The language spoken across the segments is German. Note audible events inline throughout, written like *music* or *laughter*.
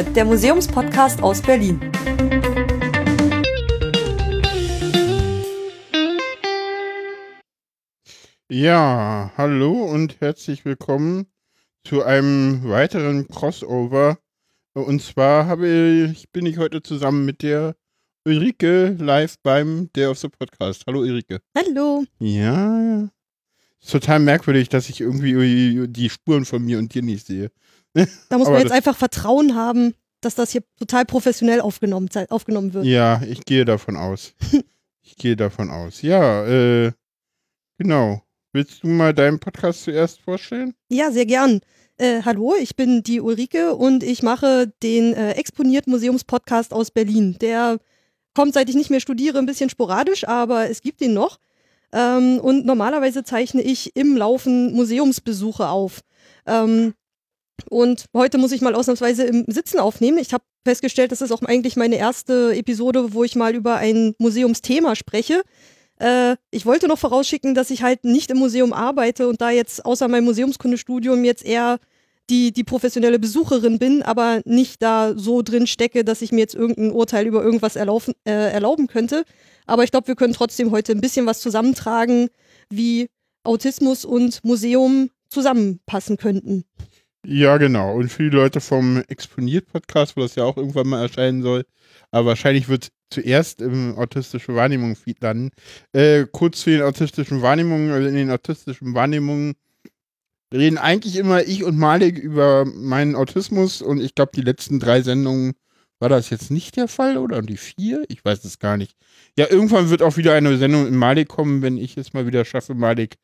Exponiert, der Museumspodcast aus Berlin. Ja, hallo und herzlich willkommen zu einem weiteren Crossover. Und zwar habe ich, bin ich heute zusammen mit der Ulrike live beim Day of the Podcast. Hallo Ulrike. Hallo. Ja, ja. Ist total merkwürdig, dass ich irgendwie die Spuren von mir und dir nicht sehe. Da muss man jetzt einfach Vertrauen haben, dass das hier total professionell aufgenommen, aufgenommen wird. Ja, ich gehe davon aus. *laughs* Ich gehe davon aus. Ja, äh, genau. Willst du mal deinen Podcast zuerst vorstellen? Ja, sehr gern. Äh, hallo, ich bin die Ulrike und ich mache den äh, Exponiert Museums-Podcast aus Berlin. Der kommt, seit ich nicht mehr studiere, ein bisschen sporadisch, aber es gibt ihn noch. Ähm, und normalerweise zeichne ich im Laufen Museumsbesuche auf. Ähm, und heute muss ich mal ausnahmsweise im Sitzen aufnehmen. Ich habe festgestellt, das ist auch eigentlich meine erste Episode, wo ich mal über ein Museumsthema spreche. Äh, ich wollte noch vorausschicken, dass ich halt nicht im Museum arbeite und da jetzt außer meinem Museumskundestudium jetzt eher die, die professionelle Besucherin bin, aber nicht da so drin stecke, dass ich mir jetzt irgendein Urteil über irgendwas erlaufen, äh, erlauben könnte. Aber ich glaube, wir können trotzdem heute ein bisschen was zusammentragen, wie Autismus und Museum zusammenpassen könnten. Ja, genau. Und für die Leute vom Exponiert-Podcast, wo das ja auch irgendwann mal erscheinen soll, aber wahrscheinlich wird zuerst im autistische Wahrnehmung Feed landen. Äh, kurz zu den autistischen Wahrnehmungen. Also in den autistischen Wahrnehmungen reden eigentlich immer ich und Malik über meinen Autismus und ich glaube, die letzten drei Sendungen war das jetzt nicht der Fall oder Und die vier? Ich weiß es gar nicht. Ja, irgendwann wird auch wieder eine Sendung in Malik kommen, wenn ich es mal wieder schaffe, Malik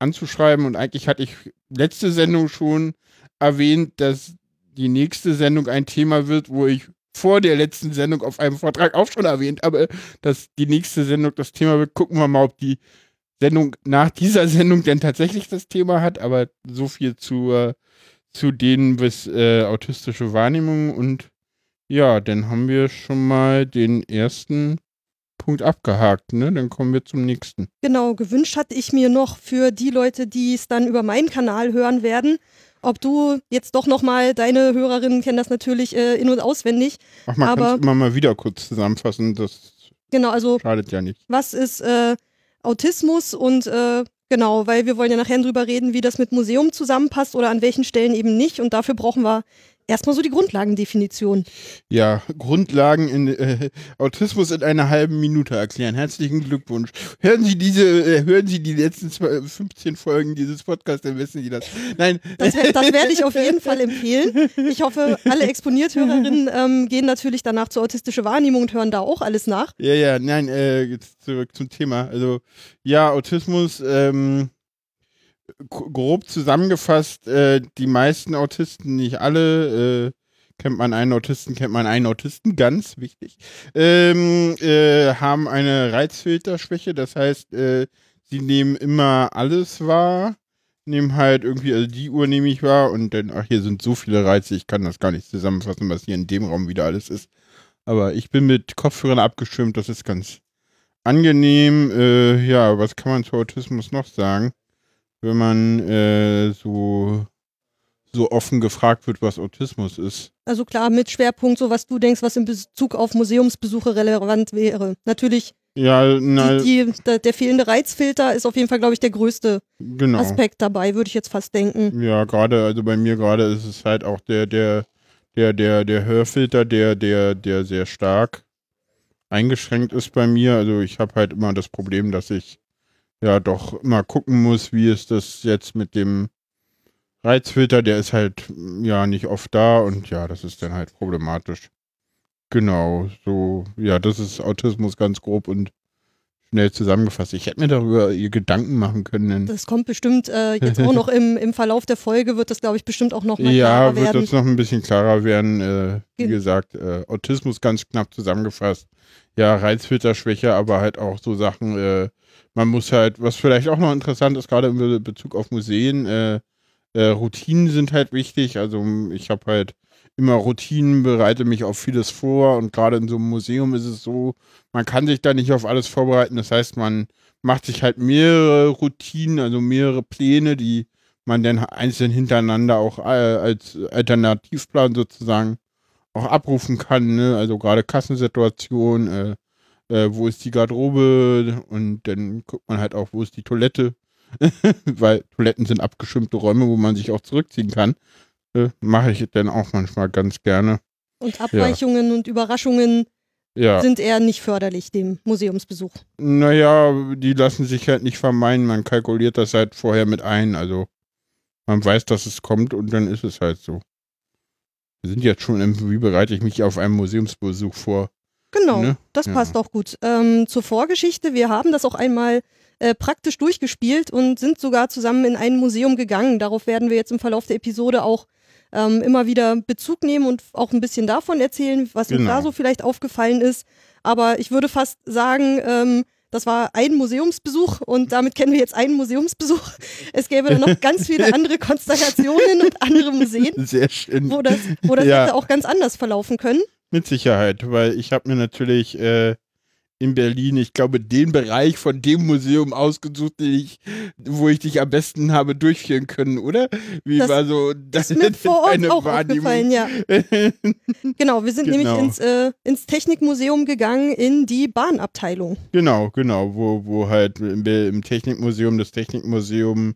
anzuschreiben. Und eigentlich hatte ich letzte Sendung schon erwähnt, dass die nächste Sendung ein Thema wird, wo ich vor der letzten Sendung auf einem Vortrag auch schon erwähnt habe, dass die nächste Sendung das Thema wird. Gucken wir mal, ob die Sendung nach dieser *laughs* Sendung denn tatsächlich das Thema hat, aber so viel zu, äh, zu denen bis äh, autistische Wahrnehmung und ja, dann haben wir schon mal den ersten Punkt abgehakt, ne? Dann kommen wir zum nächsten. Genau, gewünscht hatte ich mir noch für die Leute, die es dann über meinen Kanal hören werden, ob du jetzt doch nochmal, deine Hörerinnen kennen das natürlich äh, in- und auswendig. Ach, man kann es immer mal wieder kurz zusammenfassen, das Genau, also schadet ja nicht. was ist äh, Autismus und äh, genau, weil wir wollen ja nachher drüber reden, wie das mit Museum zusammenpasst oder an welchen Stellen eben nicht. Und dafür brauchen wir erstmal so die Grundlagendefinition. Ja, Grundlagen in äh, Autismus in einer halben Minute erklären. Herzlichen Glückwunsch. Hören Sie diese, äh, hören Sie die letzten zwei, 15 Folgen dieses Podcasts, dann wissen Sie das. Nein, Das, das werde ich auf *laughs* jeden Fall empfehlen. Ich hoffe, alle Exponiert-Hörerinnen ähm, gehen natürlich danach zur autistische Wahrnehmung und hören da auch alles nach. Ja, ja, nein, äh, jetzt zurück zum Thema. Also, ja, Autismus, ähm, grob zusammengefasst, äh, die meisten Autisten, nicht alle, äh, kennt man einen Autisten, kennt man einen Autisten, ganz wichtig, ähm, äh, haben eine Reizfilterschwäche, das heißt, äh, sie nehmen immer alles wahr, nehmen halt irgendwie, also die Uhr nehme ich wahr und dann, ach, hier sind so viele Reize, ich kann das gar nicht zusammenfassen, was hier in dem Raum wieder alles ist. Aber ich bin mit Kopfhörern abgeschirmt, das ist ganz angenehm. Äh, ja, was kann man zu Autismus noch sagen? Wenn man äh, so, so offen gefragt wird, was Autismus ist. Also klar, mit Schwerpunkt, so was du denkst, was in Bezug auf Museumsbesuche relevant wäre. Natürlich, Ja, na, die, die, der, fehlende Reizfilter ist auf jeden Fall, glaube ich, der größte genau. Aspekt dabei, würde ich jetzt fast denken. Ja, gerade, also bei mir gerade ist es halt auch der, der, der, der, der Hörfilter, der, der, der sehr stark eingeschränkt ist bei mir. Also ich habe halt immer das Problem, dass ich ja doch immer gucken muss, wie ist das jetzt mit dem Reizfilter, der ist halt ja nicht oft da und ja, das ist dann halt problematisch. Genau, so, ja, das ist Autismus ganz grob und schnell zusammengefasst. Ich hätte mir darüber ihr Gedanken machen können. Das kommt bestimmt äh, jetzt auch noch im, im Verlauf der Folge, wird das, glaube ich, bestimmt auch noch mal Ja, klarer wird werden. das noch ein bisschen klarer werden. Äh, wie Ge- gesagt, äh, Autismus ganz knapp zusammengefasst. Ja, Reizfilterschwäche, aber halt auch so Sachen, äh, man muss halt, was vielleicht auch noch interessant ist, gerade in Be- Bezug auf Museen, äh, äh, Routinen sind halt wichtig. Also ich habe halt immer Routinen, bereite mich auf vieles vor und gerade in so einem Museum ist es so, man kann sich da nicht auf alles vorbereiten. Das heißt, man macht sich halt mehrere Routinen, also mehrere Pläne, die man dann einzeln hintereinander auch äh, als Alternativplan sozusagen auch abrufen kann, ne? Also gerade Kassensituation, äh, äh, wo ist die Garderobe und dann guckt man halt auch, wo ist die Toilette. *laughs* Weil Toiletten sind abgeschirmte Räume, wo man sich auch zurückziehen kann. Äh, Mache ich dann auch manchmal ganz gerne. Und Abweichungen ja. und Überraschungen ja. sind eher nicht förderlich dem Museumsbesuch. Naja, die lassen sich halt nicht vermeiden. Man kalkuliert das halt vorher mit ein. Also man weiß, dass es kommt und dann ist es halt so. Wir sind jetzt schon im, wie bereite ich mich auf einen Museumsbesuch vor? Genau, ne? das passt ja. auch gut. Ähm, zur Vorgeschichte, wir haben das auch einmal äh, praktisch durchgespielt und sind sogar zusammen in ein Museum gegangen. Darauf werden wir jetzt im Verlauf der Episode auch ähm, immer wieder Bezug nehmen und auch ein bisschen davon erzählen, was genau. uns da so vielleicht aufgefallen ist. Aber ich würde fast sagen, ähm, das war ein Museumsbesuch und damit kennen wir jetzt einen Museumsbesuch. Es gäbe dann noch ganz viele *laughs* andere Konstellationen und andere Museen, Sehr schön. wo das, wo das ja. hätte auch ganz anders verlaufen können. Mit Sicherheit, weil ich habe mir natürlich äh, in Berlin, ich glaube, den Bereich von dem Museum ausgesucht, ich, wo ich dich am besten habe durchführen können, oder? Wie das war so das ist *laughs* mir vor Ort auch Wahrnehmung? aufgefallen, ja. *laughs* genau, wir sind genau. nämlich ins, äh, ins Technikmuseum gegangen, in die Bahnabteilung. Genau, genau, wo, wo halt im, im Technikmuseum, das Technikmuseum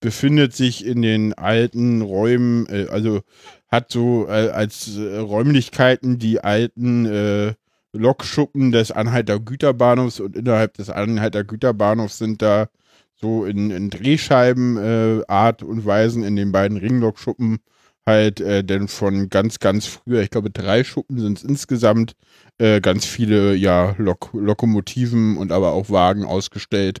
befindet sich in den alten Räumen, äh, also hat so äh, als äh, Räumlichkeiten die alten äh, Lokschuppen des Anhalter Güterbahnhofs und innerhalb des Anhalter Güterbahnhofs sind da so in, in Drehscheiben äh, Art und Weisen in den beiden Ringlokschuppen halt denn von ganz, ganz früher, ich glaube drei Schuppen sind es insgesamt, ganz viele ja Lok Lokomotiven und aber auch Wagen ausgestellt.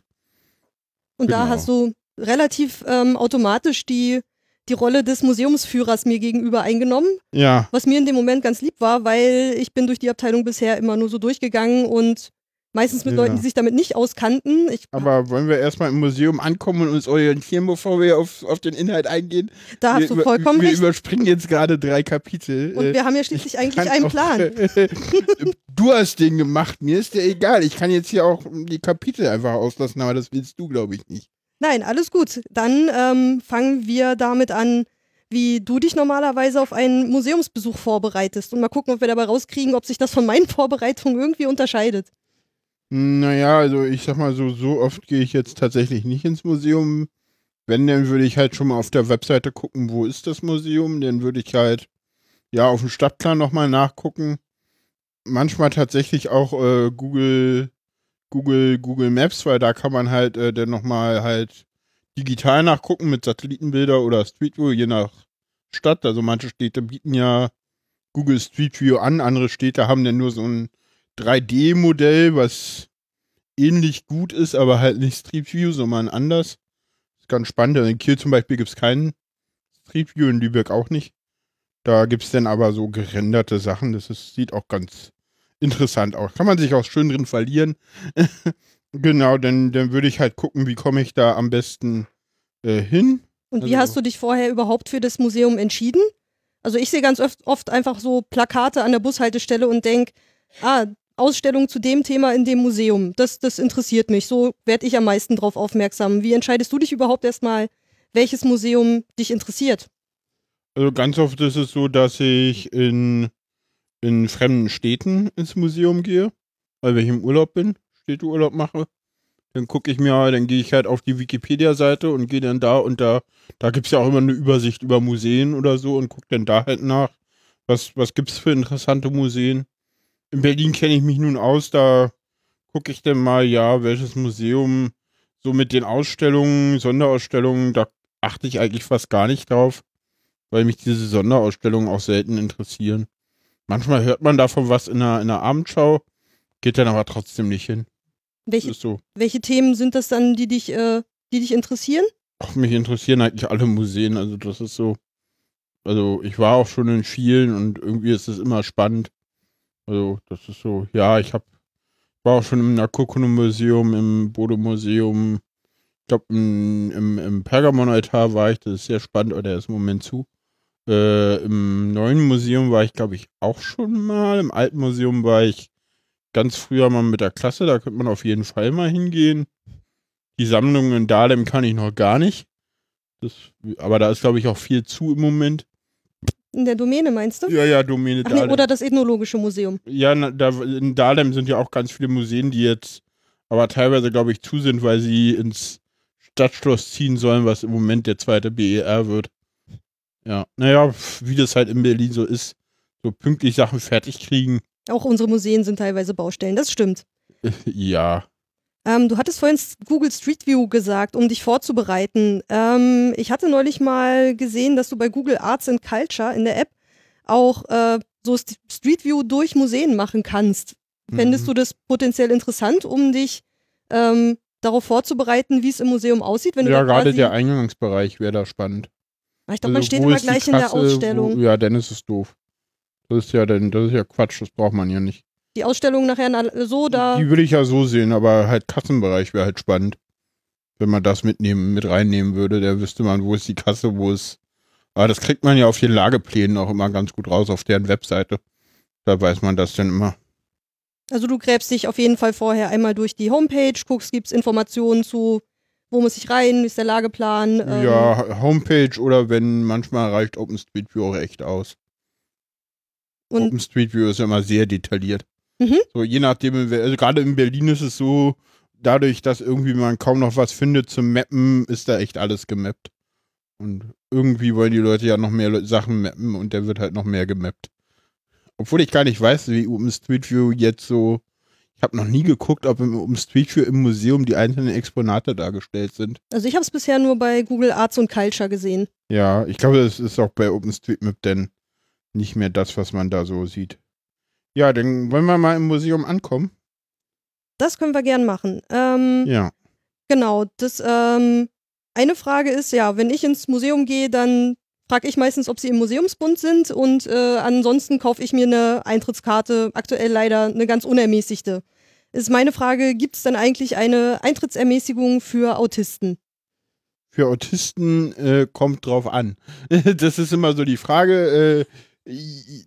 Und genau. da hast du relativ ähm, automatisch die die Rolle des Museumsführers mir gegenüber eingenommen. Ja. Was mir in dem Moment ganz lieb war, weil ich bin durch die Abteilung bisher immer nur so durchgegangen und meistens mit ja. Leuten, die sich damit nicht auskannten. Ich, Aber wollen wir erstmal im Museum ankommen und uns orientieren, bevor wir auf, auf den Inhalt eingehen? Da hast wir, du vollkommen wir recht. Wir überspringen jetzt gerade drei Kapitel. Und wir haben ja schließlich ich eigentlich einen Plan. *laughs* du hast den gemacht, mir ist der egal. Ich kann jetzt hier auch die Kapitel einfach auslassen, aber das willst du, glaube ich, nicht. Nein, alles gut. Dann ähm, fangen wir damit an, wie du dich normalerweise auf einen Museumsbesuch vorbereitest und mal gucken, ob wir dabei rauskriegen, ob sich das von meinen *laughs* Vorbereitungen irgendwie unterscheidet. Naja, also ich sag mal so, so oft gehe ich jetzt tatsächlich nicht ins Museum. Wenn, dann würde ich halt schon mal auf der Webseite gucken, wo ist das Museum. Dann würde ich halt, ja, auf dem Stadtplan nochmal nachgucken. Manchmal tatsächlich auch äh, Google Google, Google Maps, weil da kann man halt äh, dann nochmal halt digital nachgucken mit Satellitenbilder oder Street View, je nach Stadt. Also manche Städte bieten ja Google Street View an, andere Städte haben dann nur so ein 3D-Modell, was ähnlich gut ist, aber halt nicht Street View, sondern anders. ist ganz spannend. In Kiel zum Beispiel gibt es keinen Street View, in Lübeck auch nicht. Da gibt es dann aber so gerenderte Sachen. Das ist, sieht auch ganz interessant auch. Kann man sich auch schön drin verlieren. *laughs* genau, dann, dann würde ich halt gucken, wie komme ich da am besten äh, hin. Und wie also, hast du dich vorher überhaupt für das Museum entschieden? Also ich sehe ganz oft, oft einfach so Plakate an der Bushaltestelle und denke, ah, Ausstellung zu dem Thema in dem Museum. Das, das interessiert mich. So werde ich am meisten drauf aufmerksam. Wie entscheidest du dich überhaupt erstmal, welches Museum dich interessiert? Also ganz oft ist es so, dass ich in in fremden Städten ins Museum gehe, weil ich im Urlaub bin, Städteurlaub mache, dann gucke ich mir, dann gehe ich halt auf die Wikipedia-Seite und gehe dann da und da, da gibt es ja auch immer eine Übersicht über Museen oder so und gucke dann da halt nach, was, was gibt es für interessante Museen. In Berlin kenne ich mich nun aus, da gucke ich dann mal, ja, welches Museum so mit den Ausstellungen, Sonderausstellungen, da achte ich eigentlich fast gar nicht drauf, weil mich diese Sonderausstellungen auch selten interessieren. Manchmal hört man davon was in einer, in einer Abendschau, geht dann aber trotzdem nicht hin. Welche, so. welche Themen sind das dann, die dich, äh, die dich interessieren? Ach, mich interessieren eigentlich alle Museen. Also das ist so. Also ich war auch schon in vielen und irgendwie ist es immer spannend. Also das ist so, ja, ich hab, war auch schon im Naturkundemuseum, im Bodemuseum, ich glaube im, im, im Pergamon-Altar war ich, das ist sehr spannend, aber der ist im Moment zu. Äh, Im neuen Museum war ich, glaube ich, auch schon mal. Im alten Museum war ich ganz früher mal mit der Klasse. Da könnte man auf jeden Fall mal hingehen. Die Sammlung in Dahlem kann ich noch gar nicht. Das, aber da ist, glaube ich, auch viel zu im Moment. In der Domäne meinst du? Ja, ja, Domäne Ach nee, oder das Ethnologische Museum. ja, na, da, in Dahlem sind ja auch ganz viele Museen, die jetzt aber teilweise, glaube ich, zu sind, weil sie ins Stadtschloss ziehen sollen, was im Moment der zweite BER wird. Ja, naja, wie das halt in Berlin so ist. So pünktlich Sachen fertig kriegen. Auch unsere Museen sind teilweise Baustellen, das stimmt. *laughs* Ja. Ähm, du hattest vorhin Google Street View gesagt, um dich vorzubereiten. Ähm, ich hatte neulich mal gesehen, dass du bei Google Arts and Culture in der App auch äh, so St Street View durch Museen machen kannst. Fändest Mhm. du das potenziell interessant, um dich ähm, darauf vorzubereiten, wie es im Museum aussieht? Wenn Ja, gerade der Eingangsbereich wäre da spannend. Ich glaube, man Also, steht immer gleich in der Kasse, Ausstellung. Wo, ja, dann ist es doof. Das ist ja dann, das ist ja Quatsch, das braucht man ja nicht. Die Ausstellung nachher na- so da. Die würde ich ja so sehen, aber halt Kassenbereich wäre halt spannend. Wenn man das mitnehmen, mit reinnehmen würde, da wüsste man, wo ist die Kasse, wo ist. Aber das kriegt man ja auf den Lageplänen auch immer ganz gut raus, auf deren Webseite. Da weiß man das dann immer. Also du gräbst dich auf jeden Fall vorher einmal durch die Homepage, guckst, gibt es Informationen zu, wo muss ich rein, wie ist der Lageplan. ähm, ja, Homepage oder wenn manchmal reicht OpenStreetView auch echt aus. OpenStreetView ist ja immer sehr detailliert. Mhm. So, je nachdem, also gerade in Berlin ist es so, dadurch, dass irgendwie man kaum noch was findet zum Mappen, ist da echt alles gemappt. Und irgendwie wollen die Leute ja noch mehr Sachen mappen und der wird halt noch mehr gemappt. Obwohl ich gar nicht weiß, wie OpenStreetView jetzt so. Ich habe noch nie geguckt, ob im OpenStreetView im Museum die einzelnen Exponate dargestellt sind. also ich habe es bisher nur bei Google Arts und Culture gesehen. Ja, ich glaube, das ist auch bei OpenStreetMap denn nicht mehr das, was man da so sieht. Ja, dann wollen wir mal im Museum ankommen. Das können wir gern machen. Ähm, Ja. Genau, das ähm, eine Frage ist, ja, wenn ich ins Museum gehe, dann frage ich meistens, ob sie im Museumsbund sind und äh, ansonsten kaufe ich mir eine Eintrittskarte, aktuell leider eine ganz unermäßigte. Ist meine Frage, gibt es denn eigentlich eine Eintrittsermäßigung für Autisten? Für Autisten äh, kommt drauf an. *laughs* das ist immer so die Frage. Äh,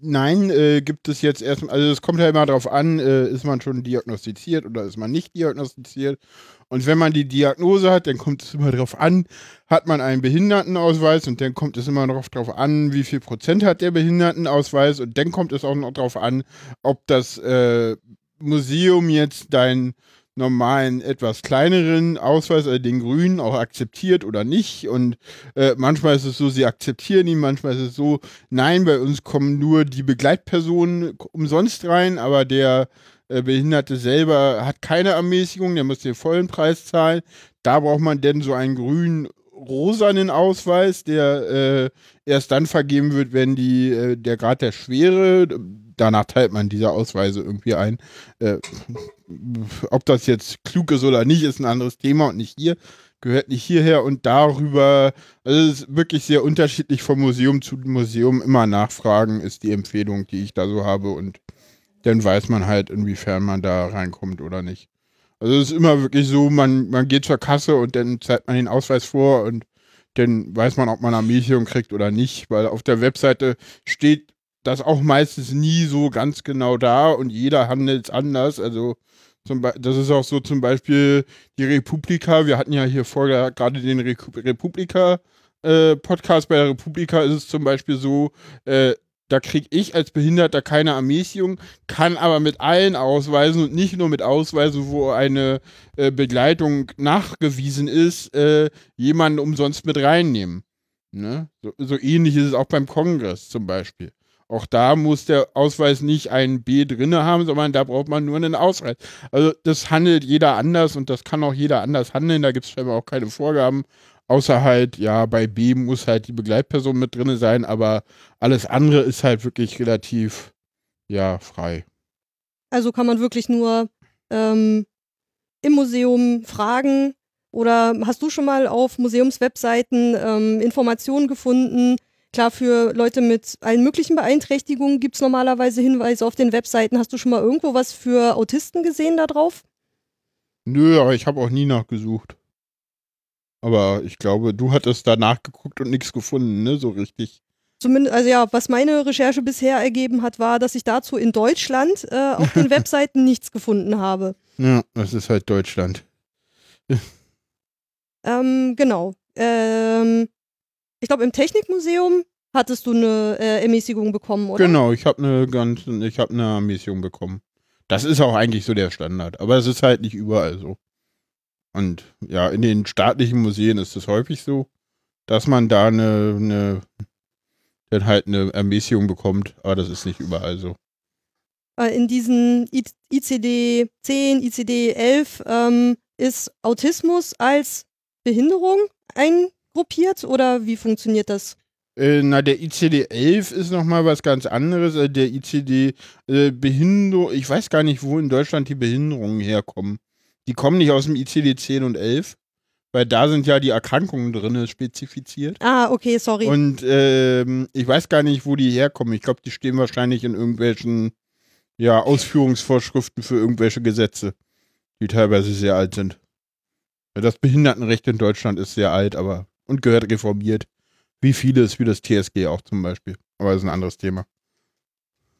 nein, äh, gibt es jetzt erstmal, also es kommt ja immer drauf an, äh, ist man schon diagnostiziert oder ist man nicht diagnostiziert. Und wenn man die Diagnose hat, dann kommt es immer drauf an, hat man einen Behindertenausweis und dann kommt es immer noch drauf an, wie viel Prozent hat der Behindertenausweis und dann kommt es auch noch drauf an, ob das äh, Museum jetzt dein normalen, etwas kleineren Ausweis, also den grünen, auch akzeptiert oder nicht. Und äh, manchmal ist es so, sie akzeptieren ihn, manchmal ist es so, nein, bei uns kommen nur die Begleitpersonen umsonst rein, aber der äh, Behinderte selber hat keine Ermäßigung, der muss den vollen Preis zahlen. Da braucht man denn so einen grünen rosanen Ausweis, der äh, erst dann vergeben wird, wenn die, äh, der Grad der Schwere, danach teilt man diese Ausweise irgendwie ein. Äh, ob das jetzt klug ist oder nicht, ist ein anderes Thema und nicht hier, gehört nicht hierher und darüber, also es ist wirklich sehr unterschiedlich vom Museum zu Museum. Immer nachfragen ist die Empfehlung, die ich da so habe und dann weiß man halt, inwiefern man da reinkommt oder nicht. Also es ist immer wirklich so, man, man geht zur Kasse und dann zeigt man den Ausweis vor und dann weiß man, ob man eine Ermäßigung kriegt oder nicht, weil auf der Webseite steht das auch meistens nie so ganz genau da und jeder handelt anders. Also das ist auch so zum Beispiel die Republika. Wir hatten ja hier vorher gerade den Re Republika äh, Podcast. Bei der Republika ist es zum Beispiel so, äh, da kriege ich als Behinderter keine Ermäßigung, kann aber mit allen Ausweisen und nicht nur mit Ausweisen, wo eine äh, Begleitung nachgewiesen ist, äh, jemanden umsonst mit reinnehmen. Ne? So, so ähnlich ist es auch beim Kongress zum Beispiel. Auch da muss der Ausweis nicht ein B drinne haben, sondern da braucht man nur einen Ausweis. Also das handelt jeder anders und das kann auch jeder anders handeln. Da gibt es scheinbar auch keine Vorgaben. Außer halt, ja, bei B muss halt die Begleitperson mit drinne sein, aber alles andere ist halt wirklich relativ, ja, frei. Also kann man wirklich nur ähm, im Museum fragen oder hast du schon mal auf Museumswebseiten ähm, Informationen gefunden? Klar, für Leute mit allen möglichen Beeinträchtigungen gibt es normalerweise Hinweise auf den Webseiten. Hast du schon mal irgendwo was für Autisten gesehen da drauf? Nö, aber ich habe auch nie nachgesucht. Aber ich glaube, du hattest da nachgeguckt und nichts gefunden, ne, so richtig. Zumindest, also ja, was meine Recherche bisher ergeben hat, war, dass ich dazu in Deutschland äh, auf den *laughs* Webseiten nichts gefunden habe. Ja, das ist halt Deutschland. Ähm, genau. Ähm, ich glaube, im Technikmuseum hattest du eine äh, Ermäßigung bekommen, oder? Genau, ich habe eine ganz, ich habe eine Ermäßigung bekommen. Das ist auch eigentlich so der Standard, aber es ist halt nicht überall so. Und ja, in den staatlichen Museen ist es häufig so, dass man da eine, eine dann halt eine Ermäßigung bekommt, aber das ist nicht überall so. Äh, in diesen ICD 10, ICD 11 ähm, ist Autismus als Behinderung eingruppiert oder wie funktioniert das? Äh, na, der ICD-11 ist nochmal was ganz anderes. Äh, der ICD äh, Behinderung, ich weiß gar nicht, wo in Deutschland die Behinderungen herkommen. Die kommen nicht aus dem ICD-10 und 11, weil da sind ja die Erkrankungen drin spezifiziert. Ah, okay, sorry. Und ähm, ich weiß gar nicht, wo die herkommen. Ich glaube, die stehen wahrscheinlich in irgendwelchen ja, Ausführungsvorschriften für irgendwelche Gesetze, die teilweise sehr alt sind. Das Behindertenrecht in Deutschland ist sehr alt, aber und gehört reformiert. Wie vieles, wie das TSG auch zum Beispiel. Aber das ist ein anderes Thema.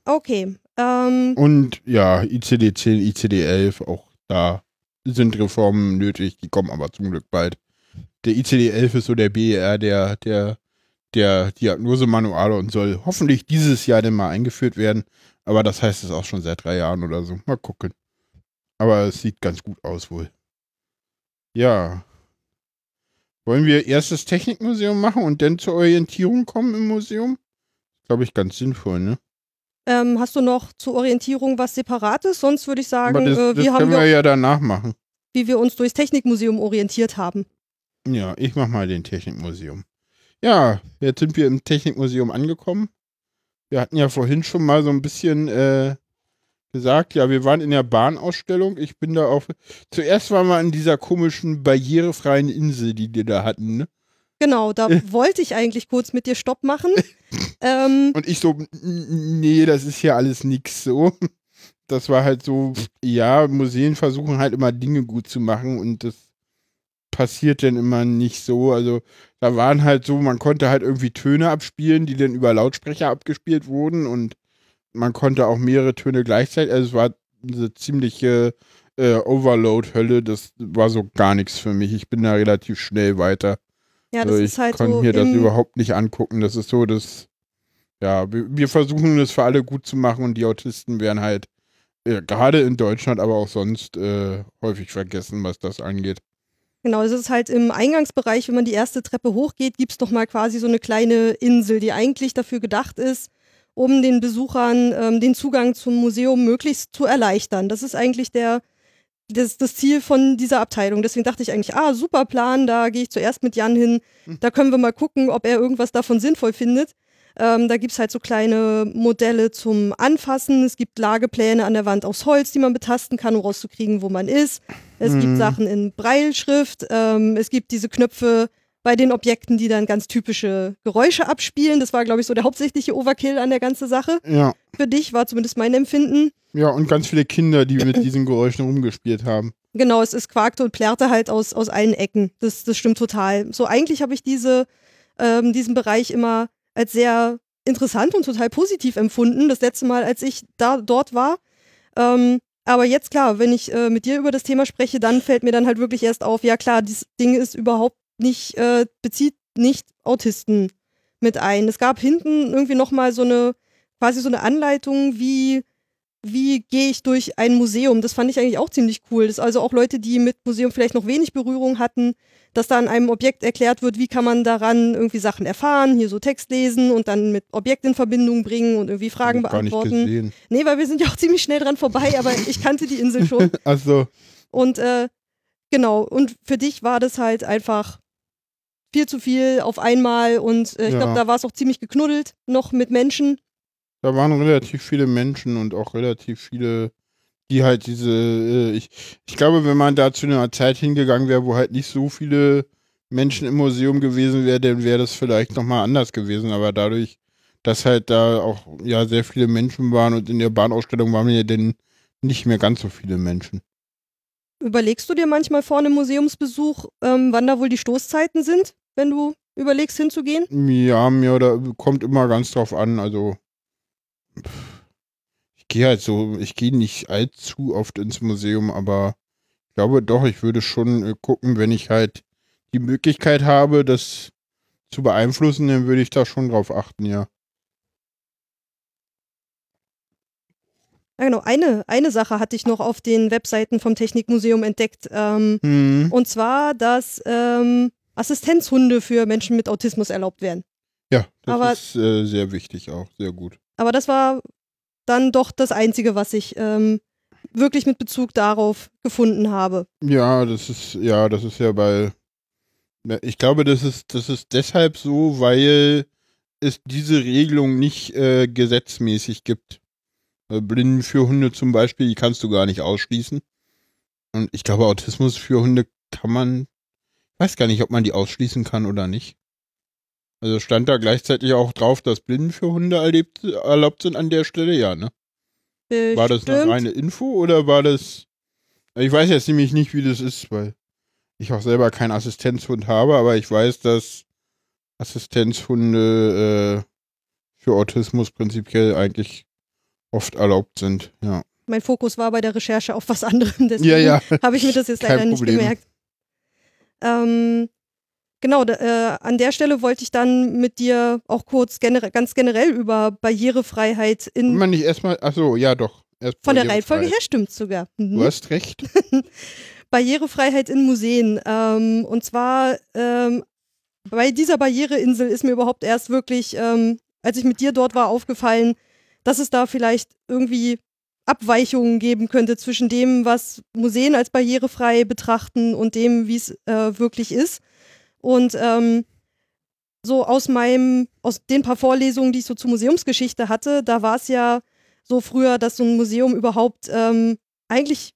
Okay. Ähm. Und ja, ICD 10, ICD 11, auch da sind Reformen nötig, die kommen aber zum Glück bald. Der ICD 11 ist so der BER, der, der, der Diagnosemanuale und soll hoffentlich dieses Jahr dann mal eingeführt werden. Aber das heißt es auch schon seit drei Jahren oder so. Mal gucken. Aber es sieht ganz gut aus wohl. Ja, wollen wir erst das Technikmuseum machen und dann zur Orientierung kommen im Museum? Glaube ich ganz sinnvoll, ne? Ähm, hast du noch zur Orientierung was Separates? Sonst würde ich sagen, das, äh, das haben können wir, wir ja danach machen. Wie wir uns durchs Technikmuseum orientiert haben. Ja, ich mach mal den Technikmuseum. Ja, jetzt sind wir im Technikmuseum angekommen. Wir hatten ja vorhin schon mal so ein bisschen äh, gesagt, ja, wir waren in der Bahnausstellung. Ich bin da auf. Zuerst waren wir in dieser komischen barrierefreien Insel, die die da hatten, ne? Genau, da *laughs* wollte ich eigentlich kurz mit dir Stopp machen. *laughs* ähm, Und ich so, nee, das ist ja alles nix so. Das war halt so, ja, Museen versuchen halt immer Dinge gut zu machen und das passiert dann immer nicht so. Also da waren halt so, man konnte halt irgendwie Töne abspielen, die dann über Lautsprecher abgespielt wurden und man konnte auch mehrere Töne gleichzeitig. Also es war eine ziemliche äh, Overload-Hölle. Das war so gar nichts für mich. Ich bin da relativ schnell weiter. Ja, das also ist halt ich konnte so mir das überhaupt nicht angucken. Das ist so, dass ja, wir, wir versuchen das für alle gut zu machen und die Autisten werden halt äh, gerade in Deutschland, aber auch sonst äh, häufig vergessen, was das angeht. Genau, es ist halt im Eingangsbereich, wenn man die erste Treppe hochgeht, gibt es nochmal quasi so eine kleine Insel, die eigentlich dafür gedacht ist, um den Besuchern ähm, den Zugang zum Museum möglichst zu erleichtern. Das ist eigentlich der, das, das Ziel von dieser Abteilung. Deswegen dachte ich eigentlich, ah, super Plan, da gehe ich zuerst mit Jan hin, da können wir mal gucken, ob er irgendwas davon sinnvoll findet. Ähm, da gibt es halt so kleine Modelle zum Anfassen. Es gibt Lagepläne an der Wand aus Holz, die man betasten kann, um rauszukriegen, wo man ist. Es gibt Sachen in Breilschrift. Ähm, es gibt diese Knöpfe bei den Objekten, die dann ganz typische Geräusche abspielen. Das war, glaube ich, so der hauptsächliche Overkill an der ganzen Sache. Ja. Für dich war zumindest mein Empfinden. Ja, und ganz viele Kinder, die mit diesen Geräuschen rumgespielt haben. Genau, es, es quakte und plärrte halt aus, aus allen Ecken. Das, das stimmt total. So, eigentlich habe ich diese, ähm, diesen Bereich immer als sehr interessant und total positiv empfunden. Das letzte Mal, als ich da dort war. Ähm, aber jetzt klar, wenn ich äh, mit dir über das Thema spreche, dann fällt mir dann halt wirklich erst auf, ja klar, dieses Ding ist überhaupt nicht, äh, bezieht nicht Autisten mit ein. Es gab hinten irgendwie nochmal so eine, quasi so eine Anleitung, wie, wie gehe ich durch ein Museum. Das fand ich eigentlich auch ziemlich cool. Das also auch Leute, die mit Museum vielleicht noch wenig Berührung hatten, dass da an einem Objekt erklärt wird, wie kann man daran irgendwie Sachen erfahren, hier so Text lesen und dann mit Objekt in Verbindung bringen und irgendwie Fragen gar nicht beantworten. gesehen. Nee, weil wir sind ja auch ziemlich schnell dran vorbei, aber ich kannte die Insel schon. *laughs* Also, Und äh, genau, und für dich war das halt einfach viel zu viel auf einmal und äh, ich Ja. glaube, da war es auch ziemlich geknuddelt, noch mit Menschen. da waren relativ viele Menschen und auch relativ viele, die halt diese, äh, ich, ich glaube, wenn man da zu einer Zeit hingegangen wäre, wo halt nicht so viele Menschen im Museum gewesen wären, dann wäre das vielleicht nochmal anders gewesen. Aber dadurch, dass halt da auch ja sehr viele Menschen waren und in der Bahnausstellung waren ja dann nicht mehr ganz so viele Menschen. Überlegst du dir manchmal vor einem Museumsbesuch, ähm, wann da wohl die Stoßzeiten sind, wenn du überlegst hinzugehen? Ja, mir oder kommt immer ganz drauf an. Also ich gehe halt so, ich gehe nicht allzu oft ins Museum, aber ich glaube doch, ich würde schon äh, gucken, wenn ich halt die Möglichkeit habe, das zu beeinflussen, dann würde ich da schon drauf achten, ja. Ja, genau. Eine, eine Sache hatte ich noch auf den Webseiten vom Technikmuseum entdeckt. Ähm, Hm. Und zwar, dass ähm, Assistenzhunde für Menschen mit Autismus erlaubt werden. Ja, das Aber- ist äh, sehr wichtig auch, sehr gut. Aber das war dann doch das Einzige, was ich ähm, wirklich mit Bezug darauf gefunden habe. Ja, das ist, ja, das ist ja bei. Ich glaube, das ist, das ist deshalb so, weil es diese Regelung nicht äh, gesetzmäßig gibt. Blinden für Hunde zum Beispiel, die kannst du gar nicht ausschließen. Und ich glaube, Autismus für Hunde kann man, weiß gar nicht, ob man die ausschließen kann oder nicht. Also stand da gleichzeitig auch drauf, dass Blinden für Hunde erlebt, erlaubt sind an der Stelle, ja, ne? War das eine Bestimmt. reine Info oder war das. Ich weiß jetzt nämlich nicht, wie das ist, weil ich auch selber keinen Assistenzhund habe, aber ich weiß, dass Assistenzhunde äh, für Autismus prinzipiell eigentlich oft erlaubt sind. Ja, Mein Fokus war bei der Recherche auf was anderem, deswegen ja, ja. *laughs* habe ich mir das jetzt leider nicht gemerkt. Ähm, genau, äh, an der Stelle wollte ich dann mit dir auch kurz genere ganz generell über Barrierefreiheit in, man nicht erstmal. Achso, ja, doch. Erst von der. Reihenfolge her stimmt sogar. Mhm. Du hast recht. *laughs* Barrierefreiheit in Museen. Ähm, und zwar ähm, bei dieser Barriereinsel ist mir überhaupt erst wirklich, ähm, als ich mit dir dort war, aufgefallen, dass es da vielleicht irgendwie Abweichungen geben könnte zwischen dem, was Museen als barrierefrei betrachten und dem, wie es äh, wirklich ist. Und ähm, so aus meinem, aus den paar Vorlesungen, die ich so zur Museumsgeschichte hatte, da war es ja so früher, dass so ein Museum überhaupt ähm, eigentlich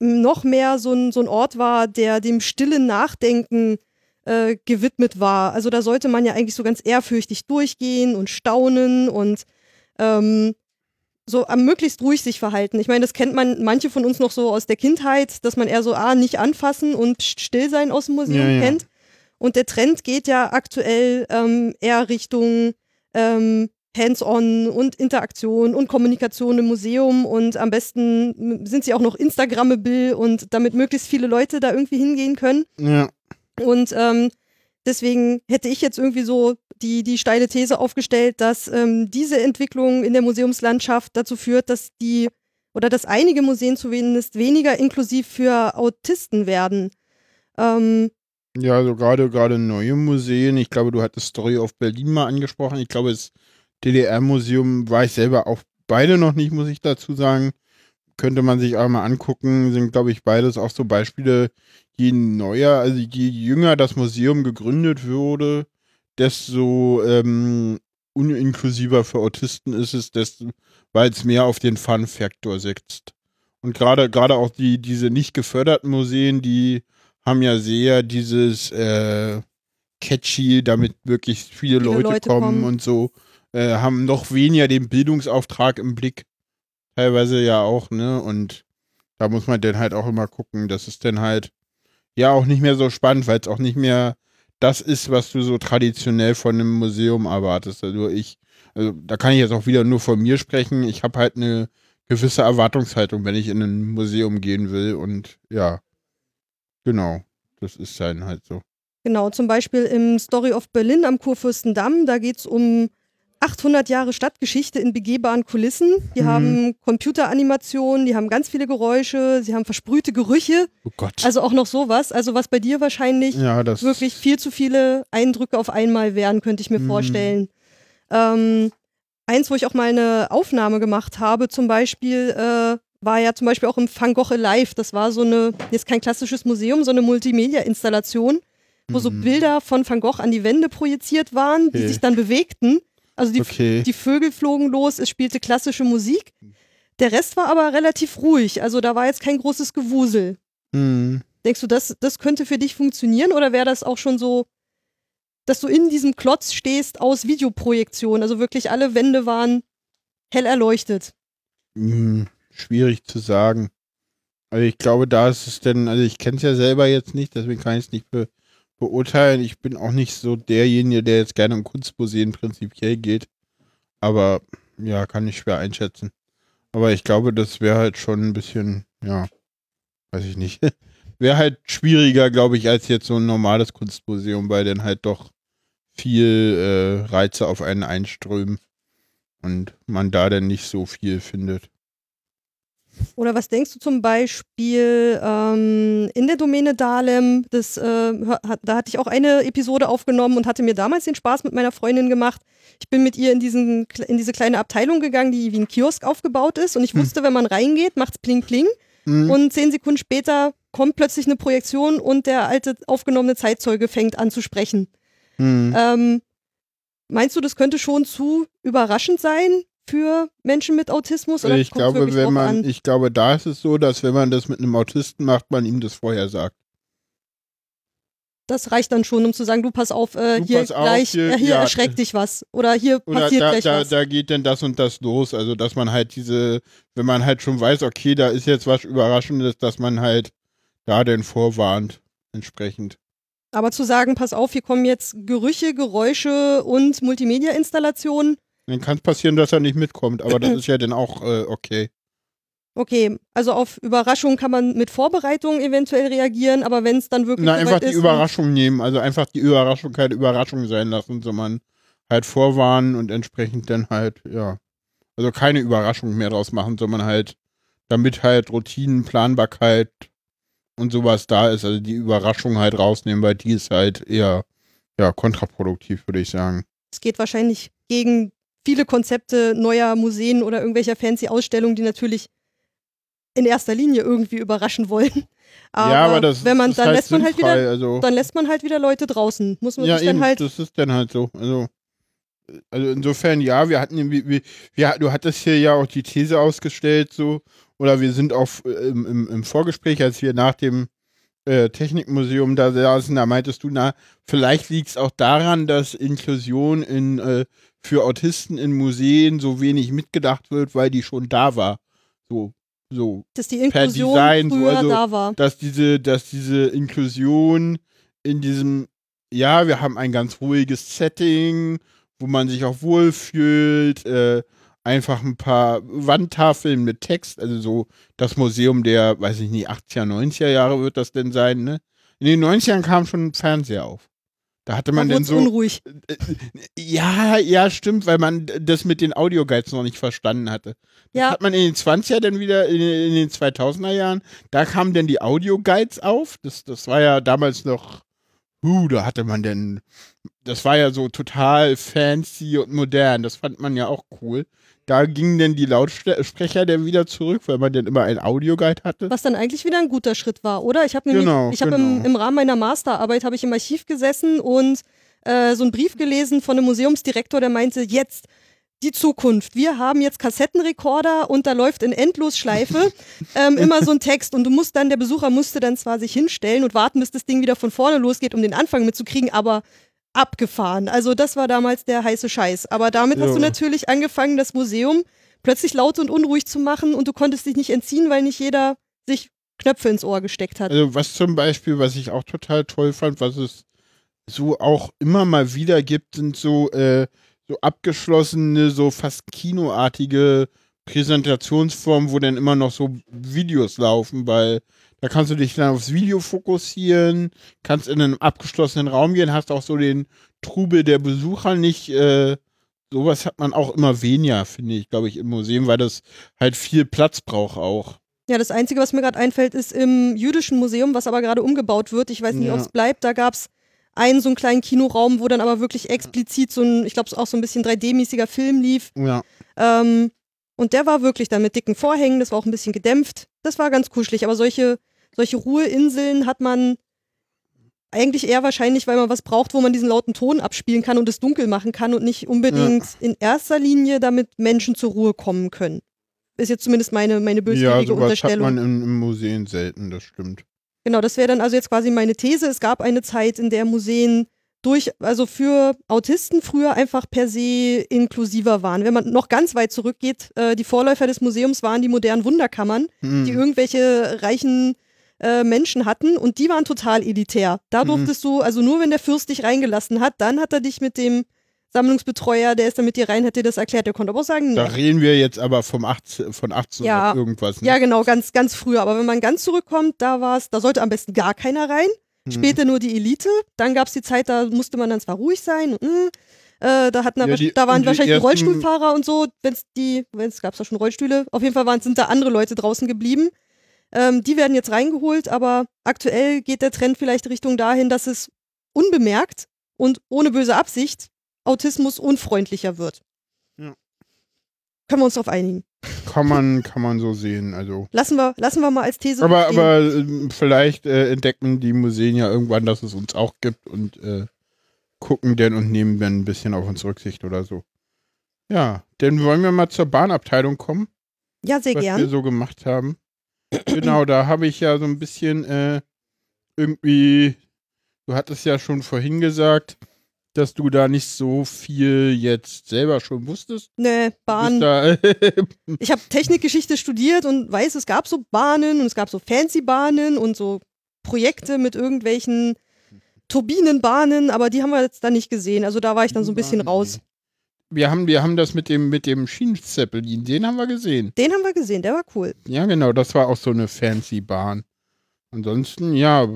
noch mehr so ein, so ein Ort war, der dem stillen Nachdenken äh, gewidmet war. Also da sollte man ja eigentlich so ganz ehrfürchtig durchgehen und staunen und ähm, so am möglichst ruhig sich verhalten. Ich meine, das kennt man manche von uns noch so aus der Kindheit, dass man eher so ah, nicht anfassen und still sein aus dem Museum Ja, ja. kennt. Und der Trend geht ja aktuell ähm, eher Richtung ähm, Hands-on und Interaktion und Kommunikation im Museum und am besten sind sie auch noch Instagrammable und damit möglichst viele Leute da irgendwie hingehen können. Ja. Und ähm, deswegen hätte ich jetzt irgendwie so die, die steile These aufgestellt, dass ähm, diese Entwicklung in der Museumslandschaft dazu führt, dass die oder dass einige Museen zumindest weniger inklusiv für Autisten werden. Ähm, Ja, also gerade gerade neue Museen. Ich glaube, du hattest Story of Berlin mal angesprochen. Ich glaube, das DDR-Museum war ich selber auch beide noch nicht, muss ich dazu sagen. Könnte man sich auch mal angucken. Sind, glaube ich, beides auch so Beispiele. Je neuer, also je jünger das Museum gegründet wurde, desto ähm, uninklusiver für Autisten ist es, desto, weil es mehr auf den Fun-Faktor setzt. Und gerade gerade auch die diese nicht geförderten Museen, die haben ja sehr dieses äh, catchy, damit wirklich viele, Viele Leute, Leute kommen, kommen. und so, äh, haben noch weniger den Bildungsauftrag im Blick. Teilweise ja auch, ne? Und da muss man dann halt auch immer gucken, dass es dann halt ja auch nicht mehr so spannend, weil es auch nicht mehr das ist, was du so traditionell von einem Museum erwartest. Also ich, also da kann ich jetzt auch wieder nur von mir sprechen. Ich habe halt eine gewisse Erwartungshaltung, wenn ich in ein Museum gehen will und ja, genau, das ist dann halt so. Genau, zum Beispiel im Story of Berlin am Kurfürstendamm, da geht es um 800 Jahre Stadtgeschichte in begehbaren Kulissen. Die Mhm. haben Computeranimationen, die haben ganz viele Geräusche, sie haben versprühte Gerüche, Oh Gott. also auch noch sowas. Also was bei dir wahrscheinlich ja, wirklich viel zu viele Eindrücke auf einmal wären, könnte ich mir Mhm. vorstellen. Ähm, eins, wo ich auch mal eine Aufnahme gemacht habe, zum Beispiel, äh, war ja zum Beispiel auch im Van Gogh Alive. Das war so eine, jetzt kein klassisches Museum, sondern eine Multimedia-Installation, wo so Mhm. Bilder von Van Gogh an die Wände projiziert waren, die Okay. sich dann bewegten. Also die, Okay. die Vögel flogen los, es spielte klassische Musik. Der Rest war aber relativ ruhig, also da war jetzt kein großes Gewusel. Mhm. Denkst du, das, das könnte für dich funktionieren oder wäre das auch schon so, dass du in diesem Klotz stehst aus Videoprojektion? Also wirklich alle Wände waren hell erleuchtet. Hm, schwierig zu sagen. Also ich glaube, da ist es denn, also ich kenne es ja selber jetzt nicht, deswegen kann ich es nicht be beurteilen. Ich bin auch nicht so derjenige, der jetzt gerne in Kunstmuseen prinzipiell geht. Aber ja, kann ich schwer einschätzen. Aber ich glaube, das wäre halt schon ein bisschen, ja, weiß ich nicht. *laughs* wäre halt schwieriger, glaube ich, als jetzt so ein normales Kunstmuseum, weil dann halt doch viel äh, Reize auf einen einströmen und man da dann nicht so viel findet. Oder was denkst du zum Beispiel ähm, in der Domäne Dahlem? Das, äh, da hatte ich auch eine Episode aufgenommen und hatte mir damals den Spaß mit meiner Freundin gemacht. Ich bin mit ihr in, diesen, in diese kleine Abteilung gegangen, die wie ein Kiosk aufgebaut ist. Und ich hm. wusste, hm. wenn man reingeht, macht es pling pling. Hm. Und zehn Sekunden später kommt plötzlich eine Projektion und der alte aufgenommene Zeitzeuge fängt an zu sprechen. Hm. Ähm, meinst du, das könnte schon zu überraschend sein für Menschen mit Autismus? Oder ich glaube, wenn man, ich glaube, da ist es so, dass wenn man das mit einem Autisten macht, man ihm das vorher sagt. Das reicht dann schon, um zu sagen, du pass auf, äh, hier pass gleich, auf, hier, äh, hier ja, erschreckt dich was. Oder hier oder passiert da, gleich da, was. Da geht denn das und das los. Also, dass man halt diese, wenn man halt schon weiß, okay, da ist jetzt was Überraschendes, dass man halt da denn vorwarnt, entsprechend. Aber zu sagen, pass auf, hier kommen jetzt Gerüche, Geräusche und Multimedia-Installationen. Dann kann es passieren, dass er nicht mitkommt, aber das *clears throat* ist ja dann auch äh, okay. Okay, also auf Überraschungen kann man mit Vorbereitung eventuell reagieren, aber wenn es dann wirklich. Na, einfach die Überraschung nehmen, also einfach die Überraschung keine Überraschung sein lassen, sondern halt vorwarnen und entsprechend dann halt, ja. Also keine Überraschung mehr draus machen, sondern halt, damit halt Routinen, Planbarkeit und sowas da ist, also die Überraschung halt rausnehmen, weil die ist halt eher ja, kontraproduktiv, würde ich sagen. Es geht wahrscheinlich gegen viele Konzepte neuer Museen oder irgendwelcher fancy Ausstellungen, die natürlich in erster Linie irgendwie überraschen wollen. *laughs* Aber, ja, aber das, wenn man, dann halt lässt man halt wieder, also, dann lässt man halt wieder Leute draußen. Muss man ja, sich dann eben, halt. Das ist dann halt so. Also, also insofern ja, wir hatten, wir, wir, du hattest hier ja auch die These ausgestellt, so oder wir sind auch äh, im, im, im Vorgespräch, als wir nach dem äh, Technikmuseum da saßen, da meintest du, na, vielleicht liegt es auch daran, dass Inklusion in, äh, für Autisten in Museen so wenig mitgedacht wird, weil die schon da war. So, so. Dass die Inklusion per Design, früher so, also, da war. Dass diese, dass diese Inklusion in diesem, ja, wir haben ein ganz ruhiges Setting, wo man sich auch wohlfühlt, äh, einfach ein paar Wandtafeln mit Text, also so das Museum der, weiß ich nicht, 80er, 90er Jahre wird das denn sein, ne? In den 90ern kam schon ein Fernseher auf. Da hatte man dann so. unruhig. Äh, äh, ja, ja, stimmt, weil man das mit den Audioguides noch nicht verstanden hatte. Das ja. hat man in den 20er dann wieder, in, in den 2000er Jahren, da kamen dann die Audioguides auf. Das, das war ja damals noch, huh, da hatte man denn, das war ja so total fancy und modern. Das fand man ja auch cool da gingen denn die Lautsprecher dann wieder zurück, weil man dann immer ein Audioguide hatte. Was dann eigentlich wieder ein guter Schritt war, oder? Ich habe nämlich, genau, ich habe genau. im, im, Rahmen meiner Masterarbeit habe ich im Archiv gesessen und äh, so einen Brief gelesen von einem Museumsdirektor, der meinte, jetzt die Zukunft. Wir haben jetzt Kassettenrekorder und da läuft in Endlosschleife *laughs* ähm, immer so ein Text und du musst dann, der Besucher musste dann zwar sich hinstellen und warten, bis das Ding wieder von vorne losgeht, um den Anfang mitzukriegen, aber abgefahren. Also das war damals der heiße Scheiß. Aber damit jo. hast du natürlich angefangen, das Museum plötzlich laut und unruhig zu machen und du konntest dich nicht entziehen, weil nicht jeder sich Knöpfe ins Ohr gesteckt hat. Also was zum Beispiel, was ich auch total toll fand, was es so auch immer mal wieder gibt, sind so, äh, so abgeschlossene, so fast kinoartige Präsentationsformen, wo dann immer noch so Videos laufen, weil da kannst du dich dann aufs Video fokussieren, kannst in einen abgeschlossenen Raum gehen, hast auch so den Trubel der Besucher nicht. Äh, sowas hat man auch immer weniger, finde ich, glaube ich, im Museum, weil das halt viel Platz braucht auch. Ja, das Einzige, was mir gerade einfällt, ist im jüdischen Museum, was aber gerade umgebaut wird. Ich weiß nicht, ja. ob es bleibt. Da gab es einen so einen kleinen Kinoraum, wo dann aber wirklich explizit so ein, ich glaube, auch so ein bisschen 3D-mäßiger Film lief. Ja. Ähm, und der war wirklich dann mit dicken Vorhängen, das war auch ein bisschen gedämpft. Das war ganz kuschelig, aber solche solche Ruheinseln hat man eigentlich eher wahrscheinlich, weil man was braucht, wo man diesen lauten Ton abspielen kann und es dunkel machen kann und nicht unbedingt ja. in erster Linie, damit Menschen zur Ruhe kommen können. Ist jetzt zumindest meine, meine böswillige ja, Unterstellung. hat man in, in Museen selten, das stimmt. Genau, das wäre dann also jetzt quasi meine These. Es gab eine Zeit, in der Museen durch, also für Autisten früher einfach per se inklusiver waren. Wenn man noch ganz weit zurückgeht, äh, die Vorläufer des Museums waren die modernen Wunderkammern, hm. die irgendwelche reichen äh, Menschen hatten und die waren total elitär. Da mhm. durftest mhm. du, also nur wenn der Fürst dich reingelassen hat, dann hat er dich mit dem Sammlungsbetreuer, der ist da mit dir rein, hat dir das erklärt. Der konnte aber auch sagen, nee. Da reden wir jetzt aber vom 18, von 18 ja, irgendwas. Ne? Ja, genau, ganz, ganz früher. Aber wenn man ganz zurückkommt, da war es, da sollte am besten gar keiner rein. Mhm. Später nur die Elite. Dann gab es die Zeit, da musste man dann zwar ruhig sein. Und, mm, äh, da, hatten aber, Ja, die- da waren die wahrscheinlich ersten- Rollstuhlfahrer und so. Wenn es die, wenn es gab es da schon Rollstühle. Auf jeden Fall waren, sind da andere Leute draußen geblieben. Ähm, die werden jetzt reingeholt, aber aktuell geht der Trend vielleicht Richtung dahin, dass es unbemerkt und ohne böse Absicht Autismus unfreundlicher wird. Ja. Können wir uns darauf einigen. Kann man, kann man so sehen. Also. Lassen wir, lassen wir mal als These Aber, stehen. aber ähm, vielleicht äh, entdecken die Museen ja irgendwann, dass es uns auch gibt und äh, gucken denn und nehmen dann ein bisschen auf uns Rücksicht oder so. Ja, dann wollen wir mal zur Bahnabteilung kommen, Ja, sehr was wir gern. so gemacht haben. Genau, da habe ich ja so ein bisschen äh, irgendwie, du hattest ja schon vorhin gesagt, dass du da nicht so viel jetzt selber schon wusstest. Ne, Du Bahn. *laughs* Ich habe Technikgeschichte studiert und weiß, es gab so Bahnen und es gab so fancy Bahnen und so Projekte mit irgendwelchen Turbinenbahnen, aber die haben wir jetzt da nicht gesehen. Also da war ich dann so ein bisschen raus. Wir haben, wir haben das mit dem, mit dem Schienenzeppelin, den haben wir gesehen. Den haben wir gesehen, der war cool. Ja, genau, das war auch so eine fancy Bahn. Ansonsten, ja,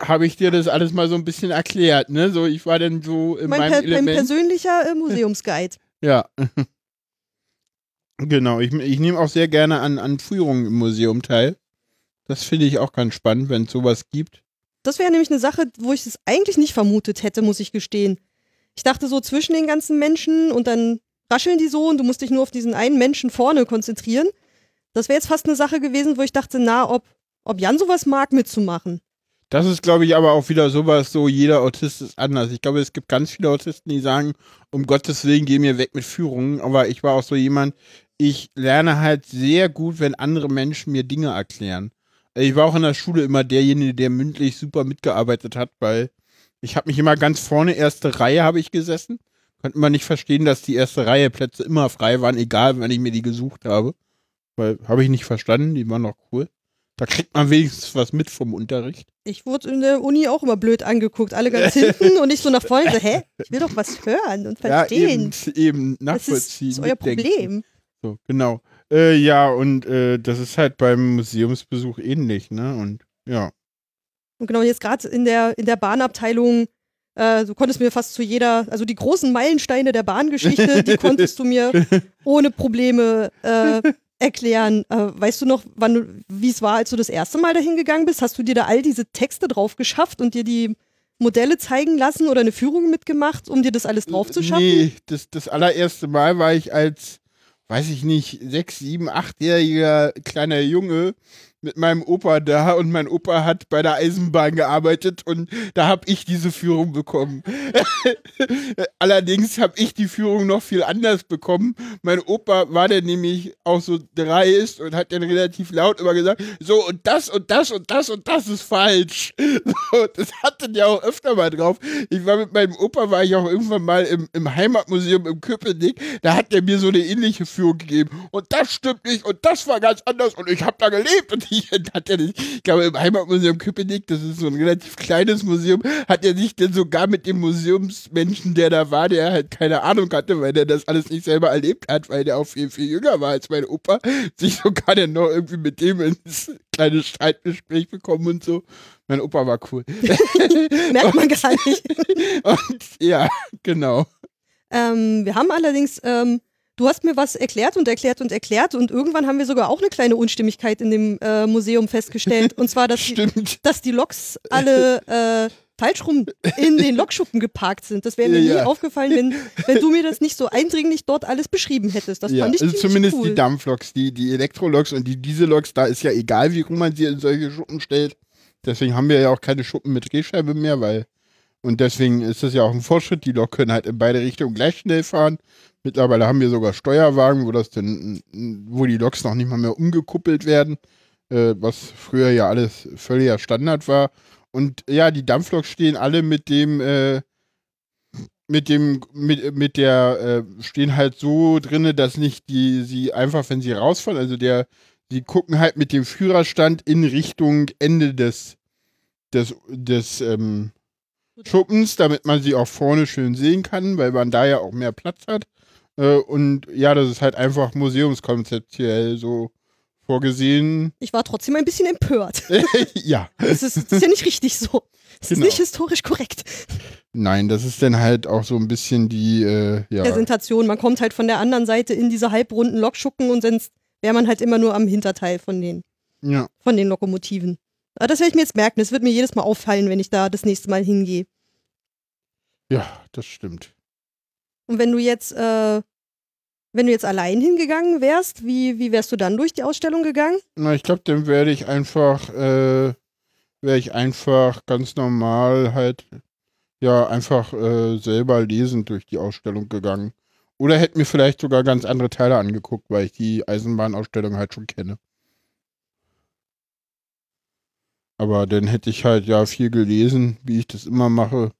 habe ich dir das alles mal so ein bisschen erklärt, ne? So, ich war dann so in Mein, meinem per mein Element. persönlicher äh, Museumsguide. *laughs* ja. genau, ich, ich nehme auch sehr gerne an, an Führungen im Museum teil. Das finde ich auch ganz spannend, wenn es sowas gibt. Das wäre nämlich eine Sache, wo ich es eigentlich nicht vermutet hätte, muss ich gestehen. Ich dachte so zwischen den ganzen Menschen und dann rascheln die so und du musst dich nur auf diesen einen Menschen vorne konzentrieren. Das wäre jetzt fast eine Sache gewesen, wo ich dachte, na, ob, ob Jan sowas mag, mitzumachen. Das ist, glaube ich, aber auch wieder sowas, so jeder Autist ist anders. Ich glaube, es gibt ganz viele Autisten, die sagen, um Gottes Willen, geh mir weg mit Führungen. Aber ich war auch so jemand, ich lerne halt sehr gut, wenn andere Menschen mir Dinge erklären. Ich war auch in der Schule immer derjenige, der mündlich super mitgearbeitet hat, weil ich habe mich immer ganz vorne, erste Reihe habe ich gesessen. Konnte man nicht verstehen, dass die erste Reihe Plätze immer frei waren, egal, wenn ich mir die gesucht habe. Weil, habe ich nicht verstanden, die waren doch cool. Da kriegt man wenigstens was mit vom Unterricht. Ich wurde in der Uni auch immer blöd angeguckt, alle ganz hinten *laughs* und ich so nach vorne so, hä? Ich will doch was hören und verstehen. Ja, eben, eben das ist, nachvollziehen. ist euer. Problem. So, genau. Äh, ja, und äh, das ist halt beim Museumsbesuch ähnlich, ne? Und ja. Und genau, jetzt gerade in der, in der Bahnabteilung, äh, du konntest mir fast zu jeder, also die großen Meilensteine der Bahngeschichte, die konntest du mir *laughs* ohne Probleme äh, erklären. Äh, weißt du noch, wann wie es war, als du das erste Mal dahin gegangen bist? Hast du dir da all diese Texte drauf geschafft und dir die Modelle zeigen lassen oder eine Führung mitgemacht, um dir das alles drauf zu schaffen? Nee, das, das allererste Mal war ich als, weiß ich nicht, sechs, sieben, achtjähriger kleiner Junge mit meinem Opa da und mein Opa hat bei der Eisenbahn gearbeitet und da habe ich diese Führung bekommen. *laughs* Allerdings habe ich die Führung noch viel anders bekommen. Mein Opa war dann nämlich auch so dreist und hat dann relativ laut immer gesagt, so und das und das und das und das ist falsch. *laughs* Das hatte der auch öfter mal drauf. Ich war mit meinem Opa, war ich auch irgendwann mal im, im Heimatmuseum im Köpenick, da hat der mir so eine ähnliche Führung gegeben. Und das stimmt nicht und das war ganz anders und ich habe da gelebt und hat er nicht, ich glaube im Heimatmuseum Köpenick, das ist so ein relativ kleines Museum, hat er sich denn sogar mit dem Museumsmenschen, der da war, der halt keine Ahnung hatte, weil der das alles nicht selber erlebt hat, weil der auch viel, viel jünger war als mein Opa, sich sogar dann noch irgendwie mit dem ins kleine Streitgespräch bekommen und so. Mein Opa war cool. *laughs* Merkt man gar nicht. *laughs* Und ja, genau. Ähm, wir haben allerdings, ähm, du hast mir was erklärt und erklärt und erklärt und irgendwann haben wir sogar auch eine kleine Unstimmigkeit in dem äh, Museum festgestellt. Und zwar, dass *laughs* die, dass die Loks alle äh, falsch rum in den Lokschuppen geparkt sind. Das wäre mir Ja. nie aufgefallen, wenn, wenn du mir das nicht so eindringlich dort alles beschrieben hättest. Das ja, fand ich also zumindest cool. die Dampfloks, die, die Elektroloks und die Dieselloks, da ist ja egal, wie rum man sie in solche Schuppen stellt. Deswegen haben wir ja auch keine Schuppen mit Drehscheibe mehr, weil und deswegen ist das ja auch ein Fortschritt. Die Lok können halt in beide Richtungen gleich schnell fahren. Mittlerweile haben wir sogar Steuerwagen, wo das dann, wo die Loks noch nicht mal mehr umgekuppelt werden, äh, was früher ja alles völliger Standard war. Und ja, die Dampfloks stehen alle mit dem äh, mit dem, mit, mit der, äh, stehen halt so drinne, dass nicht die, sie einfach, wenn sie rausfahren, also der, sie gucken halt mit dem Führerstand in Richtung Ende des, des, des, ähm, Schuppens, damit man sie auch vorne schön sehen kann, weil man da ja auch mehr Platz hat. Äh, und ja, das ist halt einfach museumskonzeptuell so vorgesehen. Ich war trotzdem ein bisschen empört. *laughs* ja. Das ist, das ist ja nicht richtig so. Das Genau. ist nicht historisch korrekt. Nein, das ist dann halt auch so ein bisschen die, äh, ja. Präsentation. Man kommt halt von der anderen Seite in diese halbrunden Lokschuppen und sonst wäre man halt immer nur am Hinterteil von den, ja. von den Lokomotiven. Aber das werde ich mir jetzt merken. Das wird mir jedes Mal auffallen, wenn ich da das nächste Mal hingehe. Ja, das stimmt. Und wenn du jetzt, äh, wenn du jetzt allein hingegangen wärst, wie, wie wärst du dann durch die Ausstellung gegangen? Na, ich glaube, dann werde ich einfach, äh, wäre ich einfach ganz normal halt, ja, einfach äh, selber lesend durch die Ausstellung gegangen. Oder hätte mir vielleicht sogar ganz andere Teile angeguckt, weil ich die Eisenbahnausstellung halt schon kenne. Aber dann hätte ich halt ja viel gelesen, wie ich das immer mache,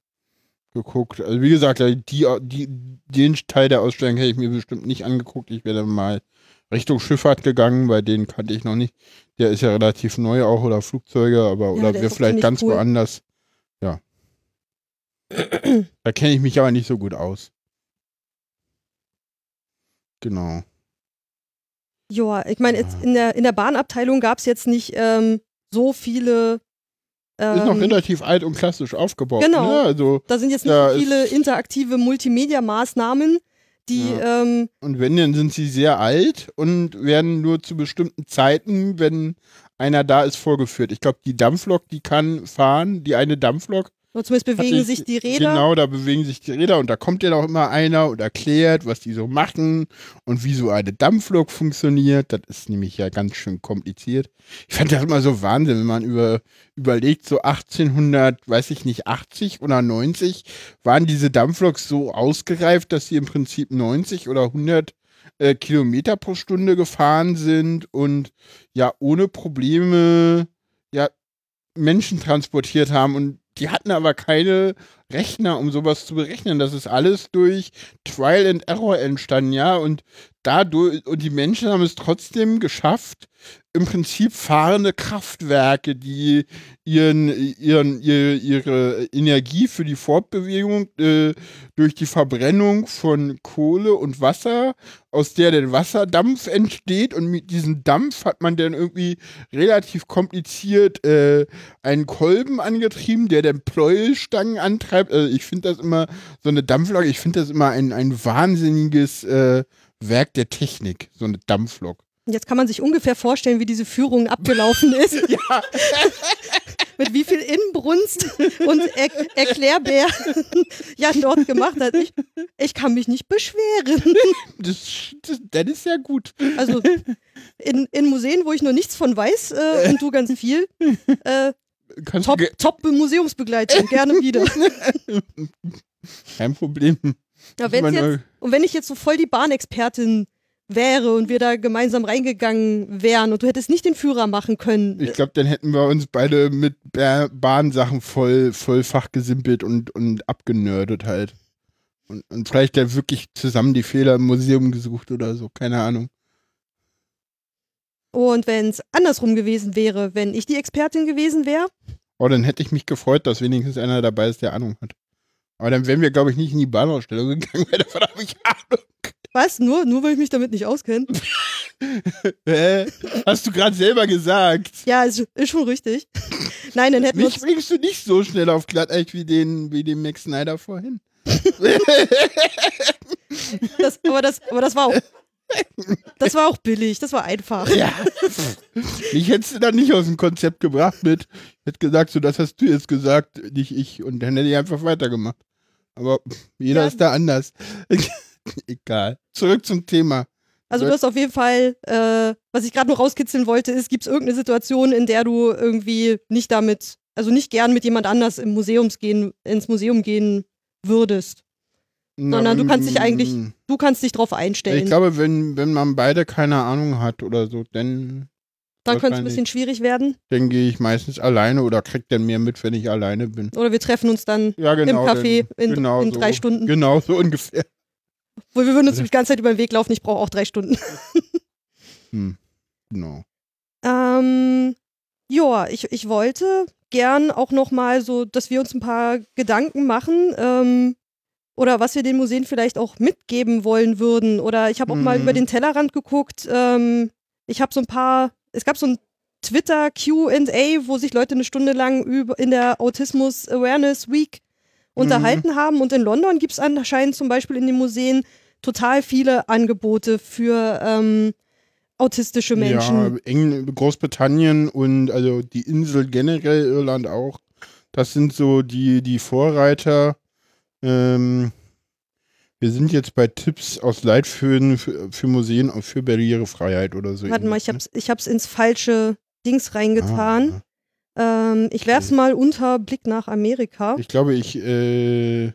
geguckt. Also wie gesagt, die, die, den Teil der Ausstellung hätte ich mir bestimmt nicht angeguckt. Ich wäre dann mal Richtung Schifffahrt gegangen, weil den kannte ich noch nicht. Der ist ja relativ neu auch oder Flugzeuge, aber oder der wäre ist auch vielleicht ganz cool. woanders. Ja. da kenne ich mich aber nicht so gut aus. Genau. Ja, ich meine, Ja. in der, in der Bahnabteilung gab es jetzt nicht ähm, so viele. Ähm, ist noch relativ alt und klassisch aufgebaut. genau. Ne? Also, da sind jetzt nicht so viele interaktive Multimedia-Maßnahmen, die ähm, und wenn, dann sind sie sehr alt und werden nur zu bestimmten Zeiten, wenn einer da ist, vorgeführt. Ich glaube, die Dampflok, die kann fahren, die eine Dampflok. Oder zumindest bewegen hatte ich- sich die Räder. Genau, da bewegen sich die Räder und da kommt ja auch immer einer und erklärt, was die so machen und wie so eine Dampflok funktioniert. Das ist nämlich ja ganz schön kompliziert. Ich fand das immer so Wahnsinn, wenn man über, überlegt, so 1800, weiß ich nicht, 80 oder 90 waren diese Dampfloks so ausgereift, dass sie im Prinzip 90 oder 100 äh, Kilometer pro Stunde gefahren sind und ja ohne Probleme ja Menschen transportiert haben und die hatten aber keine Rechner, um sowas zu berechnen. Das ist alles durch Trial and Error entstanden, ja. Und dadurch, und die Menschen haben es trotzdem geschafft, im Prinzip fahrende Kraftwerke, die ihren, ihren, ihre, ihre Energie für die Fortbewegung äh, durch die Verbrennung von Kohle und Wasser, aus der der Wasserdampf entsteht. Und mit diesem Dampf hat man dann irgendwie relativ kompliziert äh, einen Kolben angetrieben, der dann Pleuelstangen antreibt. Also ich finde das immer, so eine Dampflok, ich finde das immer ein, ein wahnsinniges äh, Werk der Technik, so eine Dampflok. Jetzt kann man sich ungefähr vorstellen, wie diese Führung abgelaufen *laughs* ist. Ja, *laughs* Mit wie viel Inbrunst und er Erklärbär *laughs* Jan dort gemacht hat. Ich, ich kann mich nicht beschweren. das, das, das ist ja gut. Also in, in Museen, wo ich noch nichts von weiß äh, und du ganz viel, äh, Kannst top, top Museumsbegleitung, gerne wieder. *laughs* kein Problem. Ja, Ich jetzt, und wenn ich jetzt so voll die Bahnexpertin wäre und wir da gemeinsam reingegangen wären und du hättest nicht den Führer machen können, Ich glaube, dann hätten wir uns beide mit Ba- Bahnsachen voll, voll fachgesimpelt und, und abgenördet halt. Und, und vielleicht ja wirklich zusammen die Fehler im Museum gesucht oder so, keine Ahnung. Und wenn es andersrum gewesen wäre, wenn ich die Expertin gewesen wäre, Oh, dann hätte ich mich gefreut, dass wenigstens einer dabei ist, der Ahnung hat. Aber dann wären wir, glaube ich, nicht in die Bahnausstellung gegangen, *laughs* weil davon habe ich Ahnung. was? Nur, nur weil ich mich damit nicht auskenne? *laughs* Hä? Hast du gerade selber gesagt. Ja, ist, ist schon richtig. Nein, dann hätten Mich bringst du nicht so schnell auf Glatteich wie den, wie den Max Snyder vorhin. *laughs* das, aber, das, aber das war auch, das war auch billig, das war einfach. Ja. Mich hättest du dann nicht aus dem Konzept gebracht mit, ich hätte gesagt, so das hast du jetzt gesagt, nicht ich. Und dann hätte ich einfach weitergemacht. Aber jeder Ja. ist da anders. *laughs* Egal. Zurück zum Thema. Also du hast auf jeden Fall, äh, was ich gerade noch rauskitzeln wollte, ist, gibt es irgendeine Situation, in der du irgendwie nicht damit, also nicht gern mit jemand anders im Museums gehen, ins Museum gehen würdest. Sondern du kannst dich eigentlich- mm, Du kannst dich drauf einstellen. Ich glaube, wenn, wenn man beide keine Ahnung hat oder so, dann, Dann könnte es ein bisschen schwierig werden. dann gehe ich meistens alleine oder krieg dann mehr mit, wenn ich alleine bin. Oder wir treffen uns dann Ja, genau. im Café in, genau in so. drei Stunden. Genau, so *laughs* ungefähr. Wo wir würden uns die ganze Zeit über den Weg laufen, ich brauche auch drei Stunden. *laughs* Hm. Genau. Ähm, ja, ich, ich wollte gern auch noch mal so, dass wir uns ein paar Gedanken machen ähm, oder was wir den Museen vielleicht auch mitgeben wollen würden. Oder ich habe auch mal Mhm. über den Tellerrand geguckt. Ähm, ich habe so ein paar, es gab so ein Twitter QA, wo sich Leute eine Stunde lang über, in der Autismus Awareness Week unterhalten mhm. haben. Und in London gibt es anscheinend zum Beispiel in den Museen total viele Angebote für ähm, autistische Menschen. Ja, Eng Großbritannien und also die Insel generell, Irland auch. Das sind so die, die Vorreiter. Ähm, wir sind jetzt bei Tipps aus Leitfäden für, für Museen und für Barrierefreiheit oder so. Warte mal, ich hab's, ich hab's ins falsche Dings reingetan. Ah, ähm, ich werf's okay. mal unter Blick nach Amerika. Ich glaube, ich, äh,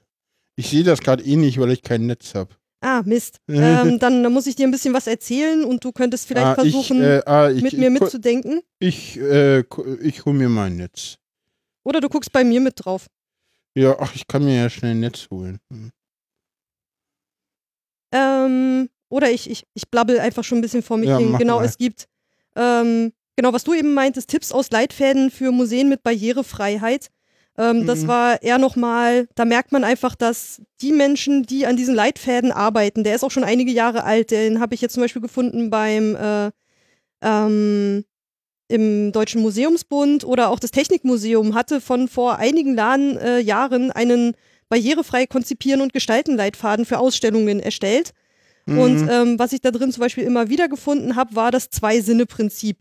ich sehe das gerade eh nicht, weil ich kein Netz habe. Ah, Mist. *laughs* ähm, dann, dann, muss ich dir ein bisschen was erzählen und du könntest vielleicht ah, versuchen, ich, äh, ah, ich, mit mir mitzudenken. Ich, äh, ich hole mir mein Netz. Oder du guckst bei mir mit drauf. Ja, ach, ich kann mir ja schnell ein Netz holen. Hm. Ähm, oder ich, ich, ich blabbel einfach schon ein bisschen vor mich ja, hin. Genau, mal. es gibt, ähm, genau, was du eben meintest, Tipps aus Leitfäden für Museen mit Barrierefreiheit. Ähm, mhm. Das war eher nochmal, da merkt man einfach, dass die Menschen, die an diesen Leitfäden arbeiten, der ist auch schon einige Jahre alt, den habe ich jetzt zum Beispiel gefunden beim äh, ähm, im Deutschen Museumsbund oder auch das Technikmuseum hatte von vor einigen Jahren, äh, Jahren einen barrierefrei konzipieren und gestalten Leitfaden für Ausstellungen erstellt. Mhm. Und ähm, was ich da drin zum Beispiel immer wieder gefunden habe, war das Zwei-Sinne-Prinzip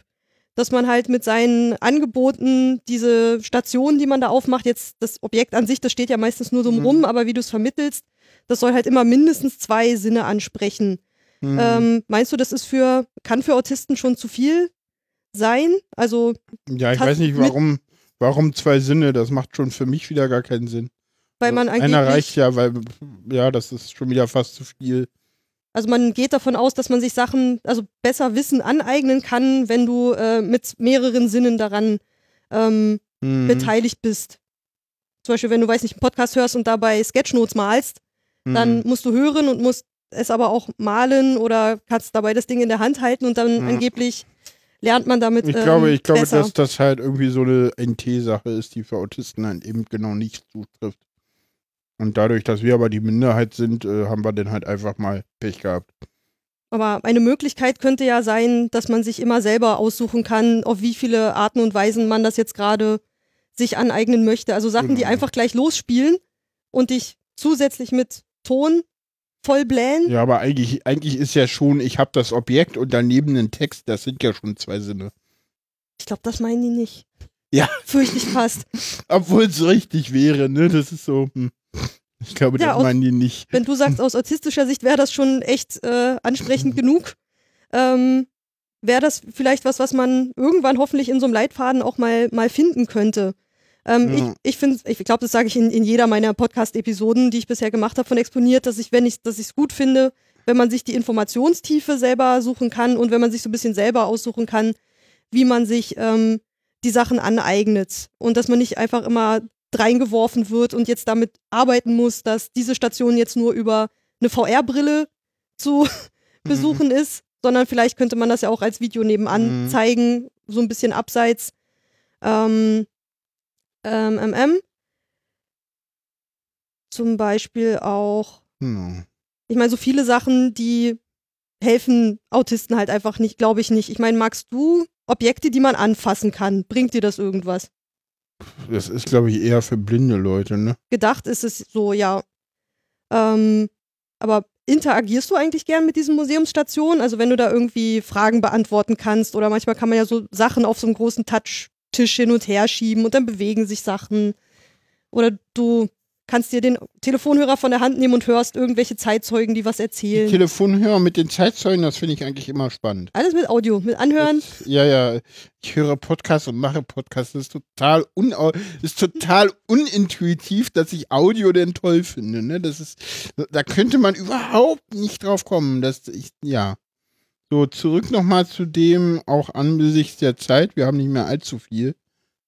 dass man halt mit seinen Angeboten diese Station, die man da aufmacht, jetzt das Objekt an sich, das steht ja meistens nur so mhm. rum, aber wie du es vermittelst, das soll halt immer mindestens zwei Sinne ansprechen. Mhm. Ähm, meinst du, das ist für, kann für Autisten schon zu viel sein? Also. Ja, ich weiß nicht, warum, warum zwei Sinne, das macht schon für mich wieder gar keinen Sinn. Weil man eigentlich. Einer reicht ja, weil, ja, das ist schon wieder fast zu viel. Also man geht davon aus, dass man sich Sachen, also besser Wissen aneignen kann, wenn du äh, mit mehreren Sinnen daran ähm, mhm. beteiligt bist. Zum Beispiel, wenn du, weiß nicht, einen Podcast hörst und dabei Sketchnotes malst, mhm. dann musst du hören und musst es aber auch malen oder kannst dabei das Ding in der Hand halten und dann mhm. angeblich lernt man damit. Ich glaube, ähm, ich glaube, besser. dass das halt irgendwie so eine NT-Sache ist, die für Autisten halt eben genau nicht zutrifft. Und dadurch, dass wir aber die Minderheit sind, äh, haben wir dann halt einfach mal Pech gehabt. Aber eine Möglichkeit könnte ja sein, dass man sich immer selber aussuchen kann, auf wie viele Arten und Weisen man das jetzt gerade sich aneignen möchte. Also Sachen, genau. die einfach gleich losspielen und dich zusätzlich mit Ton voll blähen. Ja, aber eigentlich, eigentlich ist ja schon, ich habe das Objekt und daneben einen Text, das sind ja schon zwei Sinne. Ich glaube, das meinen die nicht. Ja. Fürchte ich fast. *laughs* Obwohl es richtig wäre, ne? Das ist so. Hm. Ich glaube, ja, das meinen die nicht. Wenn du sagst, aus autistischer Sicht wäre das schon echt äh, ansprechend genug, ähm, wäre das vielleicht was, was man irgendwann hoffentlich in so einem Leitfaden auch mal, mal finden könnte. Ähm, ja. Ich, ich finde, ich glaube, das sage ich in, in jeder meiner Podcast-Episoden, die ich bisher gemacht habe von Exponiert, dass ich, wenn ich, dass ich es gut finde, wenn man sich die Informationstiefe selber suchen kann und wenn man sich so ein bisschen selber aussuchen kann, wie man sich ähm, die Sachen aneignet und dass man nicht einfach immer reingeworfen wird und jetzt damit arbeiten muss, dass diese Station jetzt nur über eine VR-Brille zu *laughs* besuchen mhm. ist, sondern vielleicht könnte man das ja auch als Video nebenan mhm. zeigen, so ein bisschen abseits. Ähm, ähm, ähm, zum Beispiel auch, mhm. ich meine, so viele Sachen, die helfen Autisten halt einfach nicht, glaube ich nicht. Ich meine, magst du Objekte, die man anfassen kann? Bringt dir das irgendwas? Das ist, glaube ich, eher für blinde Leute, ne? Gedacht ist es so, ja. Ähm, aber interagierst du eigentlich gern mit diesen Museumsstationen? Also wenn du da irgendwie Fragen beantworten kannst oder manchmal kann man ja so Sachen auf so einem großen Touchtisch hin und her schieben und dann bewegen sich Sachen. Oder du kannst dir den Telefonhörer von der Hand nehmen und hörst irgendwelche Zeitzeugen, die was erzählen. Die Telefonhörer mit den Zeitzeugen, das finde ich eigentlich immer spannend. Alles mit Audio, mit Anhören. Das, ja, ja. Ich höre Podcasts und mache Podcasts. Das ist total, un ist total unintuitiv, dass ich Audio denn toll finde. Ne? Das ist, da könnte man überhaupt nicht drauf kommen. Dass ich, ja. So, zurück nochmal zu dem, auch angesichts der Zeit. Wir haben nicht mehr allzu viel.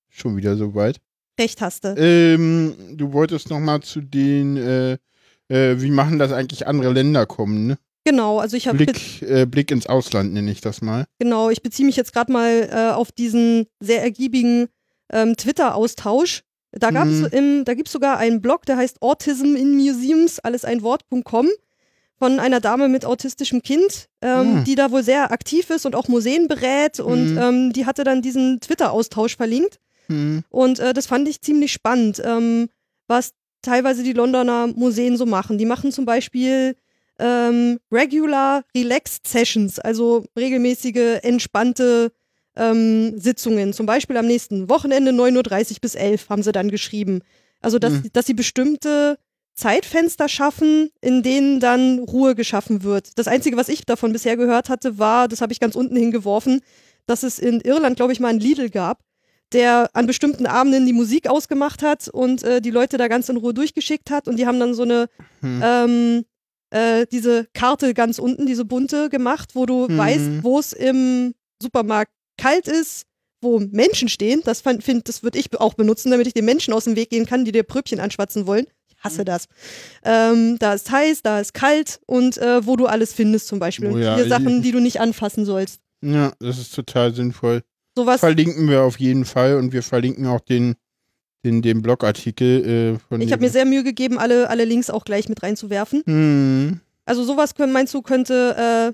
Schon wieder so weit. Recht hast du. Ähm, du wolltest noch mal zu den, äh, äh, wie machen das eigentlich andere Länder kommen, ne? Genau, also ich habe Blick, äh, Blick ins Ausland nenne ich das mal. Genau, ich beziehe mich jetzt gerade mal äh, auf diesen sehr ergiebigen ähm, Twitter-Austausch. Da gab's mhm. im, da gibt's sogar einen Blog, der heißt Autism in Museums, alles ein Wort.com, von einer Dame mit autistischem Kind, ähm, Hm. die da wohl sehr aktiv ist und auch Museen berät. Und Mhm. ähm, die hatte dann diesen Twitter-Austausch verlinkt. Hm. Und äh, das fand ich ziemlich spannend, ähm, was teilweise die Londoner Museen so machen. Die machen zum Beispiel ähm, Regular Relaxed Sessions, also regelmäßige, entspannte ähm, Sitzungen. Zum Beispiel am nächsten Wochenende 9.30 Uhr bis 11 haben sie dann geschrieben. Also, dass, Mhm. dass sie bestimmte Zeitfenster schaffen, in denen dann Ruhe geschaffen wird. Das Einzige, was ich davon bisher gehört hatte, war, das habe ich ganz unten hingeworfen, dass es in Irland, glaube ich, mal einen Lidl gab, der an bestimmten Abenden die Musik ausgemacht hat und äh, die Leute da ganz in Ruhe durchgeschickt hat und die haben dann so eine Hm. ähm, äh, diese Karte ganz unten, diese bunte gemacht, wo du Mhm. weißt, wo es im Supermarkt kalt ist, wo Menschen stehen. Das fand- find, das würde ich auch benutzen, damit ich den Menschen aus dem Weg gehen kann, die dir Pröbchen anschwatzen wollen. Hasse das. Ähm, da ist heiß, da ist kalt und äh, wo du alles findest zum Beispiel. Oh Und ja, vier ich- Sachen, die du nicht anfassen sollst. Ja, das ist total sinnvoll. Sowas. Verlinken wir auf jeden Fall und wir verlinken auch den, den, den Blogartikel äh, von Ich habe mir sehr Mühe gegeben, alle, alle Links auch gleich mit reinzuwerfen. hm. Also sowas können, meinst du, könnte, äh,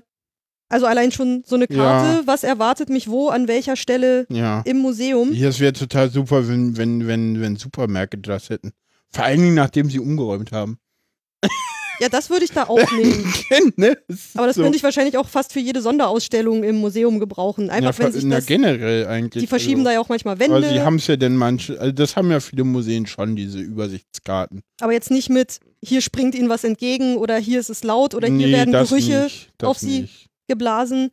also allein schon so eine Karte, was erwartet mich wo, an welcher Stelle Ja. im Museum. Ja, es wäre total super, wenn, wenn, wenn, wenn Supermärkte das hätten. Vor allen Dingen, nachdem sie umgeräumt haben. Ja, das würde ich da auch *laughs* nehmen. ne? Aber das so. könnte ich wahrscheinlich auch fast für jede Sonderausstellung im Museum gebrauchen. Einfach, ja, wenn sich na, das, generell eigentlich. die verschieben also. da ja auch manchmal Wände, Aber sie haben es ja denn manche, also das haben ja viele Museen schon, diese Übersichtskarten. aber jetzt nicht mit, hier springt ihnen was entgegen oder hier ist es laut oder hier nee, werden das Gerüche nicht, auf sie Nicht, geblasen.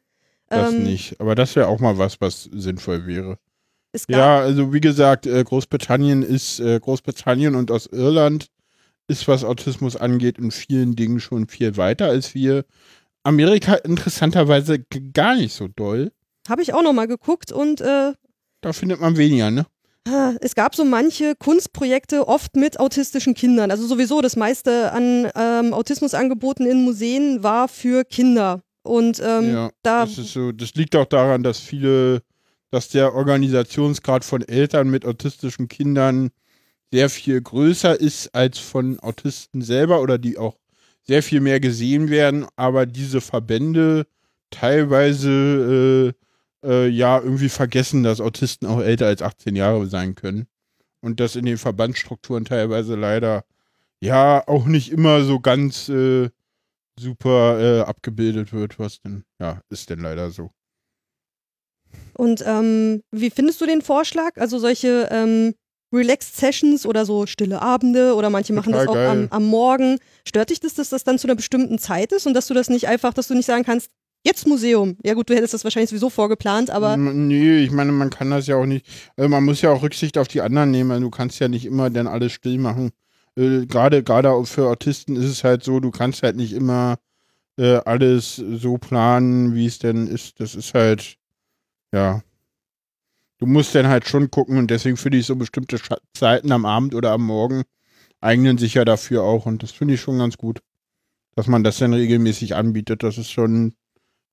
das Ähm, nicht. Aber das wäre auch mal was, was sinnvoll wäre. Ja, also wie gesagt, äh, Großbritannien ist äh, Großbritannien und aus Irland ist, was Autismus angeht, in vielen Dingen schon viel weiter als wir. Amerika interessanterweise gar nicht so doll. habe ich auch noch mal geguckt und äh, Da findet man weniger, ne? Ah, Es gab so manche Kunstprojekte, oft mit autistischen Kindern. Also sowieso das meiste an ähm, Autismusangeboten in Museen war für Kinder. Und ähm, ja, da, das ist so. Das liegt auch daran, dass viele, dass der Organisationsgrad von Eltern mit autistischen Kindern sehr viel größer ist als von Autisten selber oder die auch sehr viel mehr gesehen werden, aber diese Verbände teilweise äh, äh, ja irgendwie vergessen, dass Autisten auch älter als 18 Jahre sein können. Und das in den Verbandsstrukturen teilweise leider ja auch nicht immer so ganz äh, super äh, abgebildet wird, was denn, ja, ist denn leider so. Und ähm, wie findest du den Vorschlag? Also solche ähm, Relaxed Sessions oder so stille Abende oder manche machen das auch Total am, am Morgen. Stört dich das, dass das dann zu einer bestimmten Zeit ist und dass du das nicht einfach, dass du nicht sagen kannst, jetzt Museum. Ja gut, du hättest das wahrscheinlich sowieso vorgeplant, aber Nee, ich meine, man kann das ja auch nicht, also man muss ja auch Rücksicht auf die anderen nehmen, du kannst ja nicht immer dann alles still machen. Äh, Gerade gerade für Autisten ist es halt so, du kannst halt nicht immer äh, alles so planen, wie es denn ist. Das ist halt, ja. Du musst dann halt schon gucken und deswegen finde ich so bestimmte Scha Zeiten am Abend oder am Morgen eignen sich ja dafür auch und das finde ich schon ganz gut, dass man das dann regelmäßig anbietet. Das ist schon,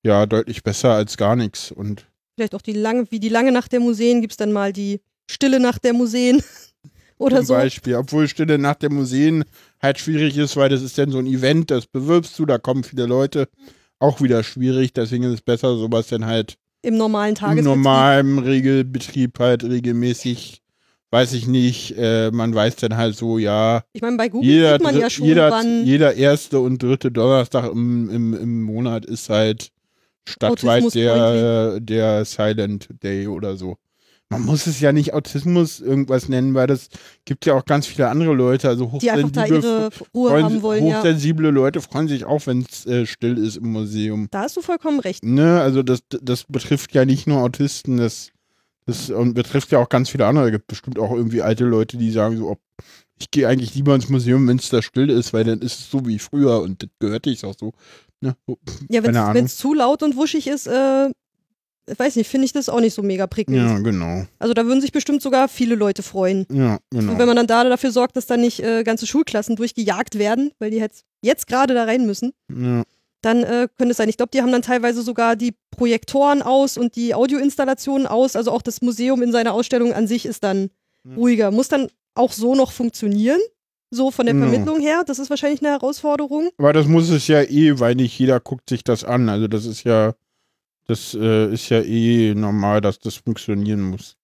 ja, deutlich besser als gar nichts und vielleicht auch die lange, wie die lange Nacht der Museen, gibt es dann mal die stille Nacht der Museen *laughs* oder Zum so. Beispiel, obwohl Stille nach der Museen halt schwierig ist, weil das ist dann so ein Event, das bewirbst du, da kommen viele Leute. Auch wieder schwierig, deswegen ist es besser, sowas dann halt Im normalen im Tagesbetrieb. normalen Regelbetrieb halt regelmäßig, weiß ich nicht, äh, man weiß dann halt so, ja, Ich meine, bei Google jeder, sieht man ja schon, jeder, wann jeder erste und dritte Donnerstag im, im, im Monat ist halt stadtweit der, der Silent Day oder so. Man muss es ja nicht Autismus irgendwas nennen, weil das gibt ja auch ganz viele andere Leute, also die einfach da hochsensible, freuen- wollen. Ja. hochsensible Leute freuen sich auch, wenn es äh, still ist im Museum. Da hast du vollkommen recht. Ne, also das, das betrifft ja nicht nur Autisten, das, das und betrifft ja auch ganz viele andere. Es gibt bestimmt auch irgendwie alte Leute, die sagen so, ob, ich gehe eigentlich lieber ins Museum, wenn es da still ist, weil dann ist es so wie früher und das gehört ich auch so. Ne? Ja, wenn es zu laut und wuschig ist, äh, weiß nicht, finde ich das auch nicht so mega prickelnd. Ja, genau. Also da würden sich bestimmt sogar viele Leute freuen. Ja, genau. Und wenn man dann da dafür sorgt, dass da nicht äh, ganze Schulklassen durchgejagt werden, weil die jetzt, jetzt gerade da rein müssen, ja. dann äh, könnte es sein. Ich glaube, die haben dann teilweise sogar die Projektoren aus und die Audioinstallationen aus. Also auch das Museum in seiner Ausstellung an sich ist dann Ja. ruhiger. Muss dann auch so noch funktionieren. so von der. Vermittlung her. Das ist wahrscheinlich eine Herausforderung. Aber das muss es ja eh, weil nicht jeder guckt sich das an. Also das ist ja, das äh, ist ja eh normal, dass das funktionieren muss.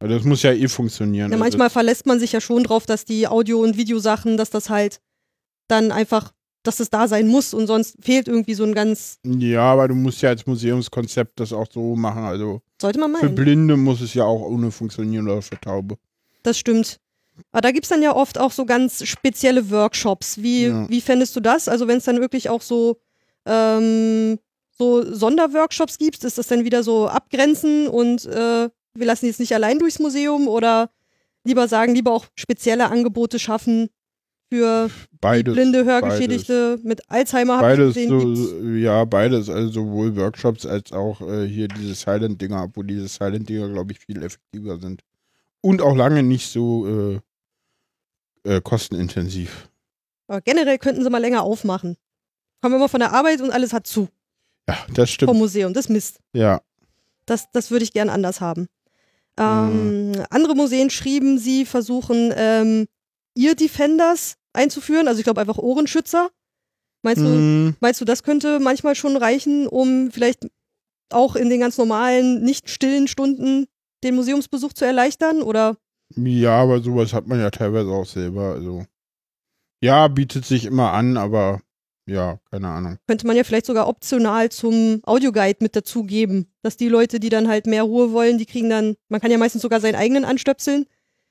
Also das muss ja eh funktionieren. Ja, Also- manchmal verlässt man sich ja schon drauf, dass die Audio- und Videosachen, dass das halt dann einfach, dass das da sein muss und sonst fehlt irgendwie so ein ganz, Ja, aber du musst ja als Museumskonzept das auch so machen. Also sollte man für meinen. Blinde muss es ja auch ohne funktionieren oder für Taube. Das stimmt. Aber da gibt es dann ja oft auch so ganz spezielle Workshops. Wie, Ja. wie fändest du das? Also wenn es dann wirklich auch so, ähm, so Sonderworkshops gibt, ist das dann wieder so abgrenzen und äh, wir lassen die jetzt nicht allein durchs Museum oder lieber sagen, lieber auch spezielle Angebote schaffen für Beides. blinde Hörgeschädigte mit Alzheimer. Beides, gesehen, so, ja, beides, also sowohl Workshops als auch äh, hier diese Silent-Dinger, obwohl diese Silent-Dinger, glaube ich, viel effektiver sind. Und auch lange nicht so äh, äh, kostenintensiv. Aber generell könnten sie mal länger aufmachen. Kommen wir immer von der Arbeit und alles hat zu Ja, das stimmt. vom Museum. Das ist Mist. Ja. Das, das würde ich gern anders haben. Ähm, Andere Museen schrieben, sie versuchen, ähm, Ear Defenders einzuführen. Also ich glaube einfach Ohrenschützer. Meinst, du, Mm, meinst du, das könnte manchmal schon reichen, um vielleicht auch in den ganz normalen, nicht stillen Stunden den Museumsbesuch zu erleichtern? Oder ja, aber sowas hat man ja teilweise auch selber. Also ja, bietet sich immer an, aber ja, keine Ahnung. könnte man ja vielleicht sogar optional zum Audioguide mit dazugeben, dass die Leute, die dann halt mehr Ruhe wollen, die kriegen dann, man kann ja meistens sogar seinen eigenen anstöpseln.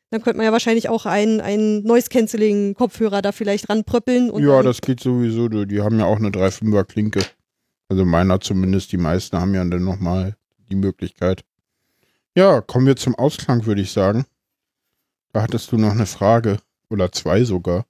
Dann könnte man ja wahrscheinlich auch einen, einen Noise-Canceling-Kopfhörer da vielleicht ranpröppeln. Und ja, das geht sowieso. Du, die haben ja auch eine 3,5er Klinke. Also meiner zumindest. Die meisten haben ja dann nochmal die Möglichkeit. Ja, kommen wir zum Ausklang, würde ich sagen. Da hattest du noch eine Frage. Oder zwei sogar.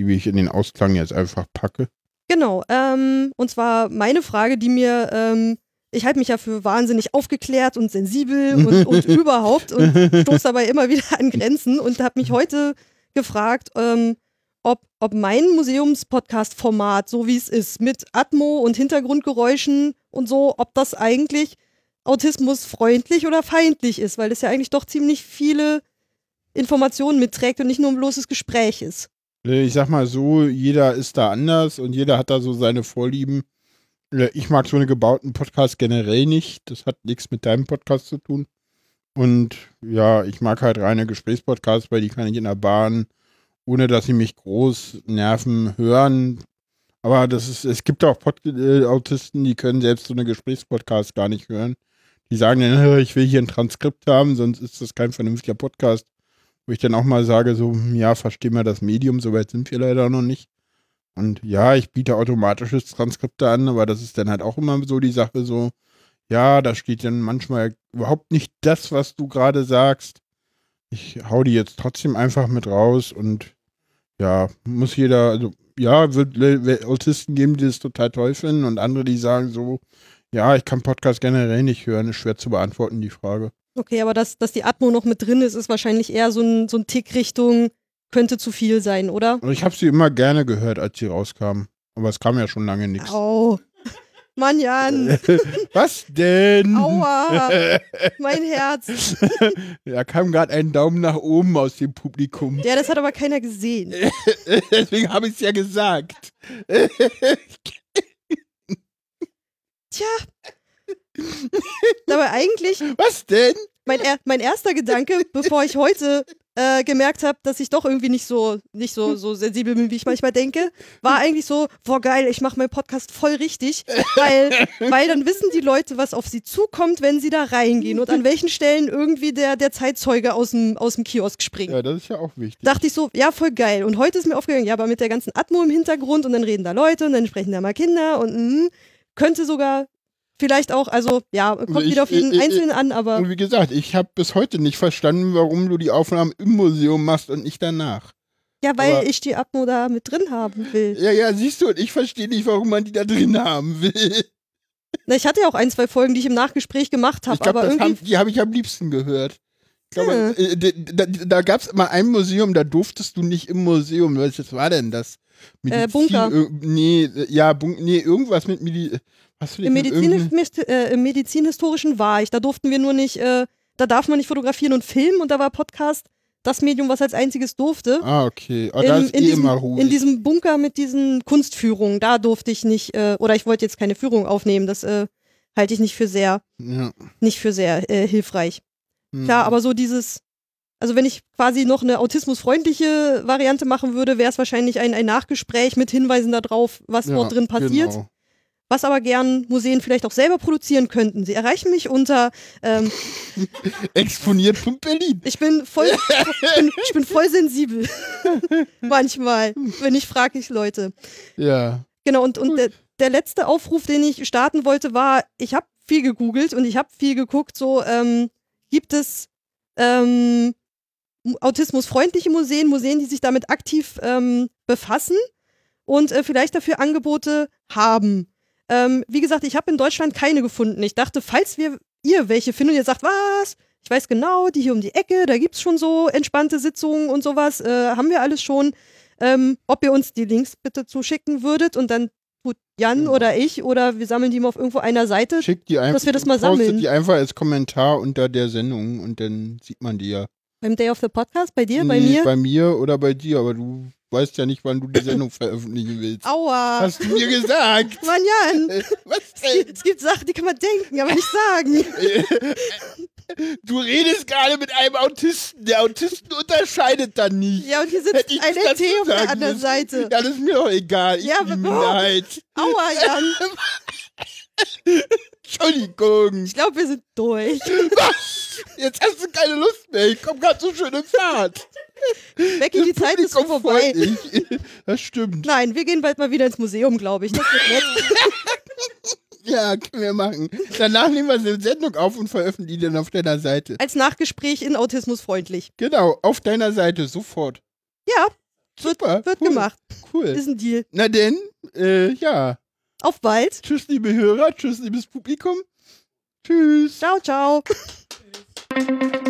Die ich in den Ausklang jetzt einfach packe. Genau. Ähm, und zwar meine Frage, die mir, ähm, ich halte mich ja für wahnsinnig aufgeklärt und sensibel und, *laughs* und überhaupt und stoße dabei immer wieder an Grenzen und habe mich heute gefragt, ähm, ob, ob mein Museums-Podcast-Format, so wie es ist, mit Atmo und Hintergrundgeräuschen und so, ob das eigentlich autismusfreundlich oder feindlich ist, weil das ja eigentlich doch ziemlich viele Informationen mitträgt und nicht nur ein bloßes Gespräch ist. Äh, Ich sag mal so, jeder ist da anders und jeder hat da so seine Vorlieben. Äh, Ich mag so einen gebauten Podcast generell nicht. Das hat nichts mit deinem Podcast zu tun. Und ja, ich mag halt reine Gesprächspodcasts, weil die kann ich in der Bahn, ohne dass sie mich groß nerven, hören. Aber das ist, es gibt auch Pod äh, Autisten, die können selbst so eine Gesprächspodcast gar nicht hören. Die sagen dann, "Äh, ich will hier ein Transkript haben, sonst ist das kein vernünftiger Podcast. Wo ich dann auch mal sage, so, hm, ja, verstehen wir das Medium, soweit sind wir leider noch nicht. Und ja, ich biete automatisches Transkripte an, aber das ist dann halt auch immer so die Sache so, ja, da steht dann manchmal überhaupt nicht das, was du gerade sagst. Ich hau die jetzt trotzdem einfach mit raus und ja, muss jeder, also ja, wird Autisten geben, die das total toll finden und andere, die sagen so, ja, ich kann Podcast generell nicht hören, ist schwer zu beantworten, die Frage. Okay, aber dass, dass die Atmo noch mit drin ist, ist wahrscheinlich eher so ein, so ein Tick Richtung, könnte zu viel sein, oder? Und ich habe sie immer gerne gehört, als sie rauskamen. Aber es kam ja schon lange nichts. Au. Mann, Jan. *laughs* Was denn? Aua. *laughs* Mein Herz. *laughs* Da kam gerade ein Daumen nach oben aus dem Publikum. Ja, das hat aber keiner gesehen. Deswegen habe ich es ja gesagt. Tja. Aber eigentlich, Was denn? Mein, er, mein erster Gedanke, bevor ich heute äh, gemerkt habe, dass ich doch irgendwie nicht so, nicht so, so sensibel bin, wie ich manchmal denke, war eigentlich so, boah geil, ich mache meinen Podcast voll richtig, weil, weil dann wissen die Leute, was auf sie zukommt, wenn sie da reingehen und an welchen Stellen irgendwie der, der Zeitzeuge aus dem, aus dem Kiosk springt. Ja, das ist ja auch wichtig. dachte ich so, ja, voll geil. Und heute ist mir aufgegangen, ja, aber mit der ganzen Atmo im Hintergrund und dann reden da Leute und dann sprechen da mal Kinder und mm, könnte sogar vielleicht auch, also ja, kommt Also ich- wieder auf jeden ich- ich- Einzelnen an, aber Und wie gesagt, ich habe bis heute nicht verstanden, warum du die Aufnahmen im Museum machst und nicht danach. ja, weil aber- ich die Atmo da mit drin haben will. Ja, ja, siehst du, ich verstehe nicht, warum man die da drin haben will. Na, ich hatte ja auch ein, zwei Folgen, die ich im Nachgespräch gemacht habe, Ich aber irgendwie. haben, die habe ich am liebsten gehört. Ich glaube, Hm. äh, da, da gab es mal ein Museum, da durftest du nicht im Museum. Was war denn das? Äh, Bunker. nee, äh, ja, Bun nee, irgendwas mit Medi was für Im, Medizinisch, äh, Im Medizinhistorischen war ich. Da durften wir nur nicht, äh, da darf man nicht fotografieren und filmen und da war Podcast das Medium, was als einziges durfte. Ah, okay. Oh, da in, ist in, eh diesem, immer ruhig. in diesem Bunker mit diesen Kunstführungen, da durfte ich nicht, äh, oder ich wollte jetzt keine Führung aufnehmen, das äh, halte ich nicht für sehr, ja. nicht für sehr äh, hilfreich. Hm. Klar, aber so dieses, also wenn ich quasi noch eine autismusfreundliche Variante machen würde, wäre es wahrscheinlich ein, ein Nachgespräch mit Hinweisen darauf, was ja, dort drin passiert. Genau. Was aber gern Museen vielleicht auch selber produzieren könnten. Sie erreichen mich unter, ähm, Exponiert.berlin. ich bin voll, *laughs* ich bin, ich bin voll sensibel. Manchmal, wenn ich frage ich Leute. Ja. Genau, und, und der, der letzte Aufruf, den ich starten wollte, war, ich habe viel gegoogelt und ich habe viel geguckt, so ähm, gibt es ähm, autismusfreundliche Museen, Museen, die sich damit aktiv ähm, befassen und äh, vielleicht dafür Angebote haben. Ähm, wie gesagt, ich habe in Deutschland keine gefunden. Ich dachte, falls wir ihr welche findet und ihr sagt, was? Ich weiß genau, die hier um die Ecke, da gibt's schon so entspannte Sitzungen und sowas, äh, haben wir alles schon. Ähm, ob ihr uns die Links bitte zuschicken würdet und dann tut Jan Ja. oder ich oder wir sammeln die mal auf irgendwo einer Seite. Schick die einfach. Dass wir das mal sammeln. die einfach als Kommentar unter der Sendung und dann sieht man die ja. Beim Day of the Podcast, bei dir, bei Nee, mir. Bei mir oder bei dir, aber du weißt ja nicht, wann du die Sendung *laughs* veröffentlichen willst. Aua. Hast du mir gesagt? *laughs* Mann, Jan. *laughs* Was Es denn? gibt, es gibt Sachen, die kann man denken, aber nicht sagen. Du redest gerade mit einem Autisten. Der Autisten unterscheidet dann nicht. Ja, und hier sitzt ein LT auf der anderen. Seite. Ja, das ist mir doch egal. Ich Ja, aber- Minderheit. Aua, Jan. Entschuldigung. Ich glaube, wir sind durch. Was? *laughs* Jetzt hast du keine Lust mehr. Ich komme gerade so schön in Fahrt. Becky, die Zeit ist Publikum vorbei. Das stimmt. Nein, wir gehen bald mal wieder ins Museum, glaube ich. Das wird nett. *laughs* Ja, können wir machen. Danach nehmen wir eine Sendung auf und veröffentlichen dann auf deiner Seite. Als Nachgespräch in Autismus freundlich. Genau, auf deiner Seite, sofort. Ja, Super. wird cool, gemacht. Cool. Ist ein Deal. Na denn, äh, ja. Auf bald. Tschüss, liebe Hörer. Tschüss, liebes Publikum. Tschüss. Ciao, ciao. *laughs*